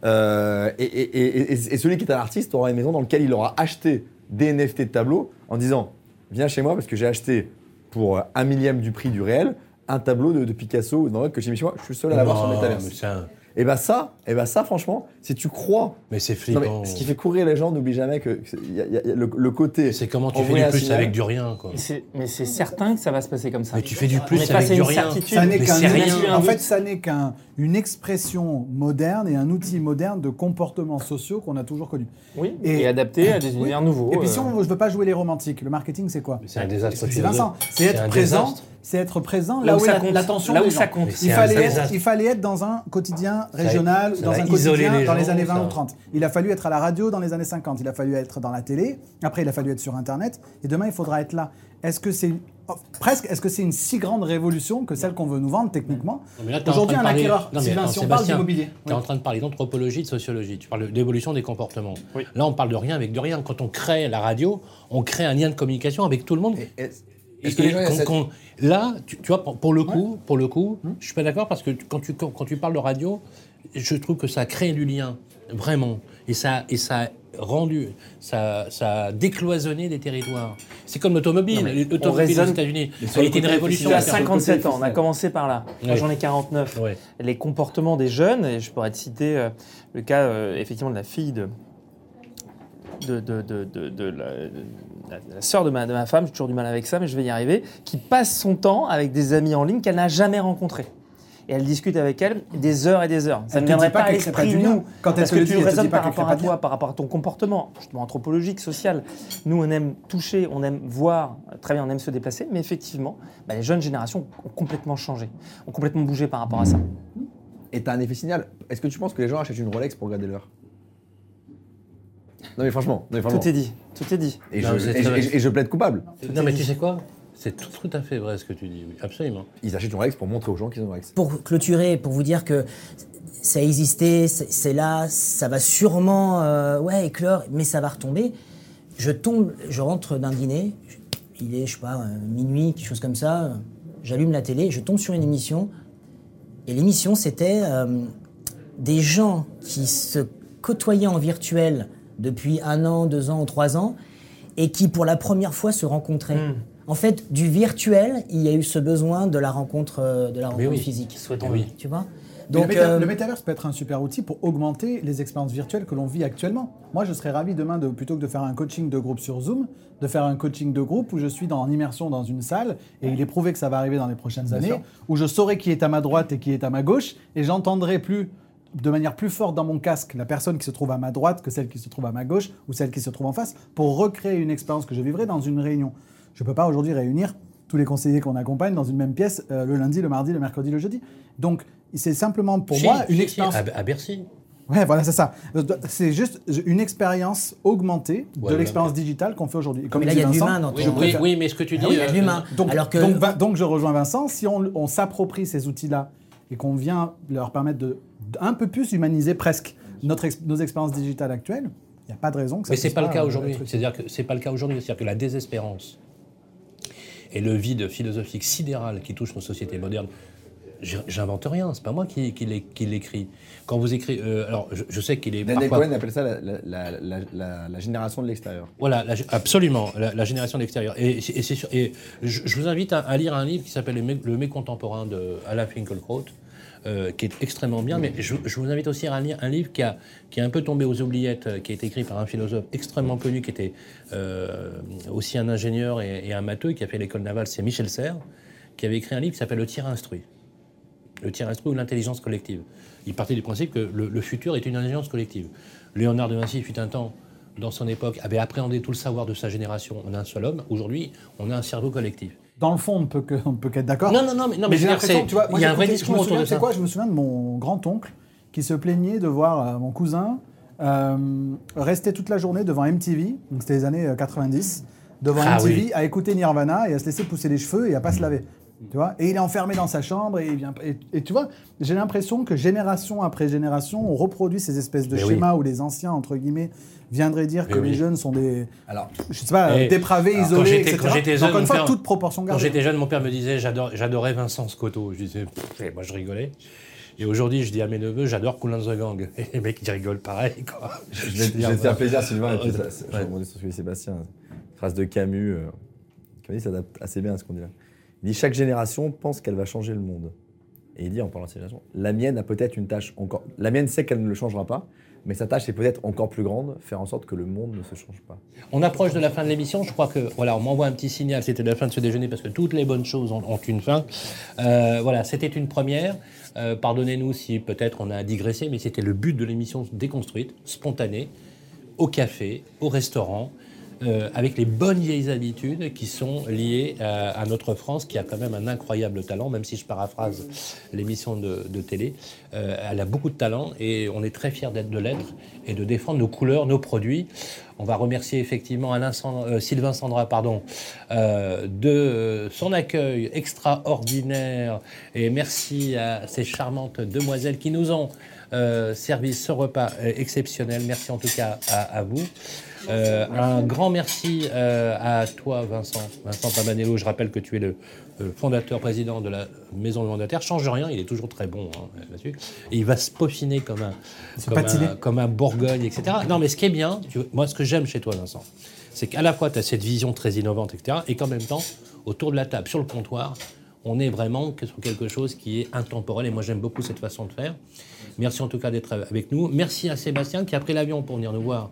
Euh, et, et- celui qui est un artiste aura une maison dans laquelle il aura acheté des NFT de tableaux en disant Viens chez moi parce que j'ai acheté pour un millième du prix du réel un tableau de, de Picasso d'un que j'ai mis chez moi. Je suis seul à l'avoir sur métaverse. mais un- Et ben ça, et ben ça, franchement, si tu crois. Mais c'est Non, flippant. mais ce qui fait courir les gens, n'oublie jamais que que c'est- il y a- il y a le, le côté. C'est comment tu fais du plus signal. avec du rien, quoi. Mais c'est- certain que ça va se passer comme ça. Mais tu fais du plus avec du une rien. certitude. Ça n'est Mais qu'un c'est rien. outil- En fait, ça n'est qu'une expression moderne et un outil moderne de comportements sociaux qu'on a toujours connus. Oui, Et- et, adapté à des Oui. univers nouveaux. Et puis euh, si on, je veux pas jouer les romantiques, le marketing c'est quoi? C'est un désastre C'est. Vincent, c'est être présent, désastre. c'est être présent Là là, où où, ça compte. l'attention Là des où ça compte. Il fallait, être, désastre. il fallait être dans un quotidien régional, dans un quotidien les dans les années 20 ça. ou 30. Il a fallu être à la radio dans les années 50, il a fallu être dans la télé, après il a fallu être sur Internet, et demain il faudra être là. Est-ce que c'est oh, presque, est-ce que c'est une si grande révolution que celle qu'on veut nous vendre techniquement Non, Aujourd'hui, un parler- acquéreur, Non, mais attends, si on parle d'immobilier. Tu es en train de parler d'anthropologie, de sociologie. Tu parles d'évolution des comportements. Oui. Là, on parle de rien avec de rien. Quand on crée la radio, on crée un lien de communication avec tout le monde. Et- et- Est-ce que les gens, cette- là, tu, tu vois, pour, pour le coup, pour le coup, je suis pas d'accord parce que quand tu, quand, quand tu parles de radio, je trouve que ça crée du lien, vraiment, et ça, et ça rendu, ça, ça a décloisonné des territoires. C'est comme l'automobile. L'automobile aux États-Unis, ça a été une révolution. Le 57 côté ans, on a commencé par là. Moi j'en ai 49. Ouais. Les comportements des jeunes, et je pourrais te citer euh, le cas euh, effectivement de la fille de, de, de, de, la, de la- de la sœur de ma, de ma femme, j'ai toujours du mal avec ça, mais je vais y arriver, qui passe son temps avec des amis en ligne qu'elle n'a jamais rencontrés. Et elle discute avec elle des heures et des heures. Ça Elle ne viendrait pas pas à l'esprit, nous. Quand parce que le tu raisonnes par rapport à toi, par rapport à ton comportement, justement anthropologique, social. Nous, on aime toucher, on aime voir, très bien, on aime se déplacer, mais effectivement, bah, les jeunes générations ont complètement changé, ont complètement bougé par rapport à ça. Et t'as un effet signal. Est-ce que tu penses que les gens achètent une Rolex pour regarder l'heure? Non mais franchement, non mais franchement. Tout est dit, tout est dit. Et, Non, je, c'est et je- très- et je- et je plaide coupable. Non, mais tu sais quoi? C'est tout, tout à fait vrai ce que tu dis, oui, absolument. Ils achètent une Rolex pour montrer aux gens qu'ils ont une Rolex. Pour clôturer, pour vous dire que ça a existé, c'est là, ça va sûrement euh, ouais, éclore, mais ça va retomber. Je tombe, je rentre d'un dîner, il est, je sais pas, euh, minuit, quelque chose comme ça. j'allume la télé, je tombe sur une émission. Et l'émission, c'était euh, des gens qui se côtoyaient en virtuel depuis un an, deux ans ou trois ans, et qui pour la première fois se rencontraient. Hmm. En fait, du virtuel, il y a eu ce besoin de la rencontre, euh, de la rencontre oui. physique. Eh oui. Tu vois Donc, le, méta- euh, le métaverse peut être un super outil pour augmenter les expériences virtuelles que l'on vit actuellement. Moi, je serais ravi demain, de, plutôt que de faire un coaching de groupe sur Zoom, de faire un coaching de groupe où je suis dans, en immersion dans une salle, et il est prouvé que ça va arriver dans les prochaines années, sûr. où je saurai qui est à ma droite et qui est à ma gauche, et j'entendrai plus de manière plus forte dans mon casque la personne qui se trouve à ma droite que celle qui se trouve à ma gauche ou celle qui se trouve en face pour recréer une expérience que je vivrai dans une réunion. Je ne peux pas aujourd'hui réunir tous les conseillers qu'on accompagne dans une même pièce euh, le lundi, le mardi, le mercredi, le jeudi. Donc, c'est simplement pour Si, moi une si, expérience. à, à Bercy. Ouais, voilà, c'est ça. C'est juste une expérience augmentée Ouais, de l'expérience digitale qu'on fait aujourd'hui. Et Comme Mais là, dit il y a de Vincent, l'humain dans Oui, ton- oui, préfère- oui, mais ce que tu dis. Ah oui, il y a de euh, l'humain. donc, Alors que donc, je rejoins Vincent. Si on, on s'approprie ces outils-là et qu'on vient leur permettre de un peu plus humaniser presque notre ex- nos expériences digitales actuelles, il n'y a pas de raison que ça Mais c'est puisse pas le cas aujourd'hui. C'est-à-dire que c'est pas le cas aujourd'hui. C'est-à-dire que la désespérance et le vide philosophique sidéral qui touche nos sociétés modernes. J'invente rien, c'est pas moi qui, qui l'écris. Quand vous écrivez, euh, alors je, je sais qu'il est Daniel parfois- Cohen appelle ça la, la- la- la- la- la génération de l'extérieur. Voilà, absolument, la, génération de l'extérieur. Et, je, je vous invite à, à lire un livre qui s'appelle Le Mécontemporain de Alain Finkielkraut, euh, qui est extrêmement bien. Mais je, vous invite aussi à lire un livre qui a, qui un peu tombé aux oubliettes, euh, qui a été écrit par un philosophe extrêmement connu, qui était euh, aussi un ingénieur et, et un matheux, qui a fait l'école navale, c'est Michel Serres, qui avait écrit un livre qui s'appelle Le tir instruit. Le tir instruit ou l'intelligence collective. Il partait du principe que le, le futur est une intelligence collective. Léonard de Vinci fut un temps, dans son époque, avait appréhendé tout le savoir de sa génération en un seul homme. Aujourd'hui, on a un cerveau collectif. Dans le fond, on ne peut que- on ne peut qu'être d'accord. Non, non, non, mais, non, mais j'ai l'impression, tu vois, il y a un vrai discours autour de ça. quoi, je me souviens de mon grand-oncle qui se plaignait de voir euh, mon cousin euh, rester toute la journée devant MTV, donc c'était les années euh, 90, devant Ah MTV oui. à écouter Nirvana et à se laisser pousser les cheveux et à pas se laver. Tu vois et il est enfermé dans sa chambre et, il vient, et, et tu vois, j'ai l'impression que génération après génération, on reproduit ces espèces de Mais oui. schémas où les anciens, entre guillemets, viendraient dire Mais que oui. les jeunes sont des, Alors, je sais pas, Et- dépravés, Alors, quand isolés, j'étais- etc. quand j'étais jeune, Encore une mon fois, père- toute proportion Quand j'étais jeune, mon père me disait j'adore- j'adorais Vincent Scotto. Je disais, pff, et moi je rigolais. Et aujourd'hui, je dis à mes neveux, j'adore Coulin the Gang. Et les mecs, ils rigolent pareil. Te faire plaisir, Sylvain, et puis Ouais. ça- ça- je vais sur ce que dit Sébastien. Phrase de Camus, euh, Camus s'adapte assez bien à ce qu'on dit là. Il dit Chaque génération pense qu'elle va changer le monde. Et il dit, en parlant de cette génération, la mienne a peut-être une tâche encore. La mienne sait qu'elle ne le changera pas, mais sa tâche est peut-être encore plus grande, faire en sorte que le monde ne se change pas. On approche de la fin de l'émission. Je crois que voilà, on m'envoie un petit signal. C'était la fin de ce déjeuner parce que toutes les bonnes choses ont, une fin. Euh, voilà, c'était une première. Euh, Pardonnez-nous si peut-être on a digressé, mais c'était le but de l'émission déconstruite, spontanée, au café, au restaurant. Euh, avec les bonnes vieilles habitudes qui sont liées à, notre France, qui a quand même un incroyable talent, même si je paraphrase l'émission de, télé. Euh, elle a beaucoup de talent et on est très fiers d'être de l'être et de défendre nos couleurs, nos produits. On va remercier effectivement euh, Sylvain Sandra pardon, de son accueil extraordinaire et merci à ces charmantes demoiselles qui nous ont servi ce repas exceptionnel. Merci en tout cas à vous. Euh, un grand merci euh, à toi, Vincent. Vincent Pabanello, je rappelle que tu es le fondateur, président de la Maison du Mandataire. Change rien, il est toujours très bon hein, là-dessus. Et il va se peaufiner comme un, comme un, comme un Bourgogne, etc. Non, mais ce qui est bien, tu moi, ce que j'aime chez toi, Vincent, c'est qu'à la fois, tu as cette vision très innovante, etc., et qu'en même temps, autour de la table, sur le comptoir, on est vraiment sur quelque chose qui est intemporel. Et moi, j'aime beaucoup cette façon de faire. Merci en tout cas d'être avec nous. Merci à Sébastien qui a pris l'avion pour venir nous voir.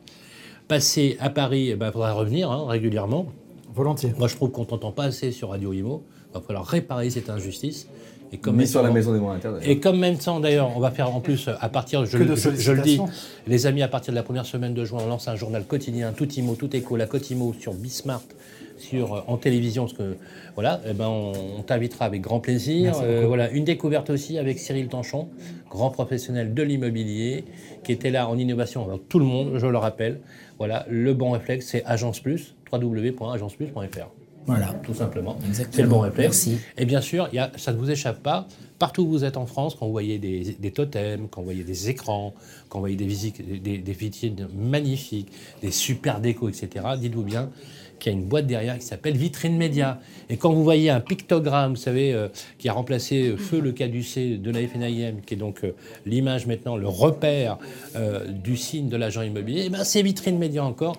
Passer à Paris, il faudra revenir hein, régulièrement. Volontiers. Moi, je trouve qu'on t'entend pas assez sur Radio Imo. Il va falloir réparer cette injustice. Et comme Mis sur la maison des mandataires. d'ailleurs. et comme même temps, d'ailleurs, on va faire en plus, à partir, je, le- de je- je le dis, les amis, à partir de la première semaine de juin, on lance un journal quotidien, tout IMO, tout écho, la Cotimo sur Bismart, sur, euh, en télévision, parce que voilà, eh ben, on, on t'invitera avec grand plaisir. Euh, voilà, une découverte aussi avec Cyril Tanchon, grand professionnel de l'immobilier, qui était là en innovation avec tout le monde, je le rappelle. Voilà, le bon réflexe, c'est Agence Plus, www.agenceplus.fr. Voilà. Tout simplement. Exactement. C'est le bon réflexe. Merci. Et bien sûr, il y a- ça ne vous échappe pas. Partout où vous êtes en France, quand vous voyez des, des totems, quand vous voyez des écrans, quand vous voyez des, visites, des, des vitrines magnifiques, des super décos, etc., dites-vous bien qu'il y a une boîte derrière qui s'appelle Vitrine Média. Et quand vous voyez un pictogramme, vous savez, euh, qui a remplacé euh, Feu le caducé de la FNIM, qui est donc euh, l'image maintenant, le repère du signe de l'agent immobilier, eh ben, c'est Vitrine Média encore.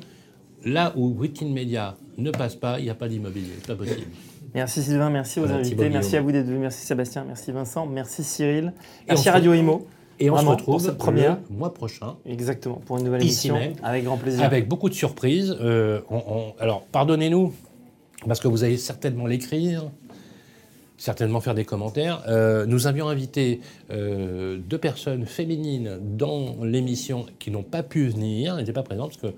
Là où Vitrine Média ne passe pas, il n'y a pas d'immobilier. C'est pas possible. Merci Sylvain, merci aux Voilà, invités, merci à vous d'être venus, merci Sébastien, merci Vincent, merci Cyril, merci Radio Imo. Et on Vraiment, se retrouve pour cette première. le mois prochain Exactement, pour une nouvelle émission. même. Avec grand plaisir. avec beaucoup de surprises. Euh, on- on- alors, pardonnez-nous, parce que vous allez certainement l'écrire, certainement faire des commentaires. Euh, nous avions invité euh, deux personnes féminines dans l'émission qui n'ont pas pu venir, n'étaient pas présentes, parce que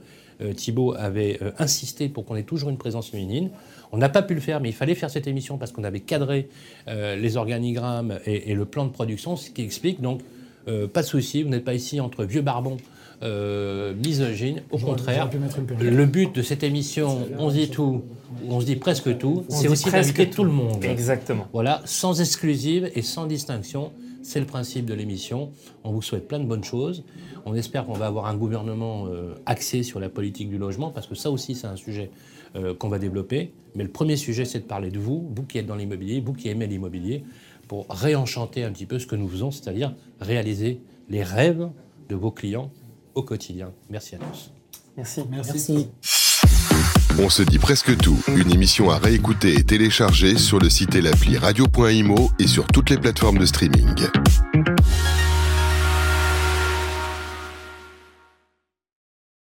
Thibault avait euh, insisté pour qu'on ait toujours une présence féminine. On n'a pas pu le faire, mais il fallait faire cette émission parce qu'on avait cadré euh, les organigrammes et, et le plan de production, ce qui explique donc, euh, pas de souci, vous n'êtes pas ici entre vieux barbons euh, misogynes, au contraire. Le but de cette émission, on se dit tout, ou on se dit presque tout, c'est aussi d'inviter tout le monde. Exactement. Voilà, sans exclusive et sans distinction. C'est le principe de l'émission. On vous souhaite plein de bonnes choses. On espère qu'on va avoir un gouvernement euh, axé sur la politique du logement, parce que ça aussi, c'est un sujet euh, qu'on va développer. Mais le premier sujet, c'est de parler de vous, vous qui êtes dans l'immobilier, vous qui aimez l'immobilier, pour réenchanter un petit peu ce que nous faisons, c'est-à-dire réaliser les rêves de vos clients au quotidien. Merci à tous. Merci. Merci. On se dit presque tout. Une émission à réécouter et télécharger sur le site et l'appli radio.imo et sur toutes les plateformes de streaming.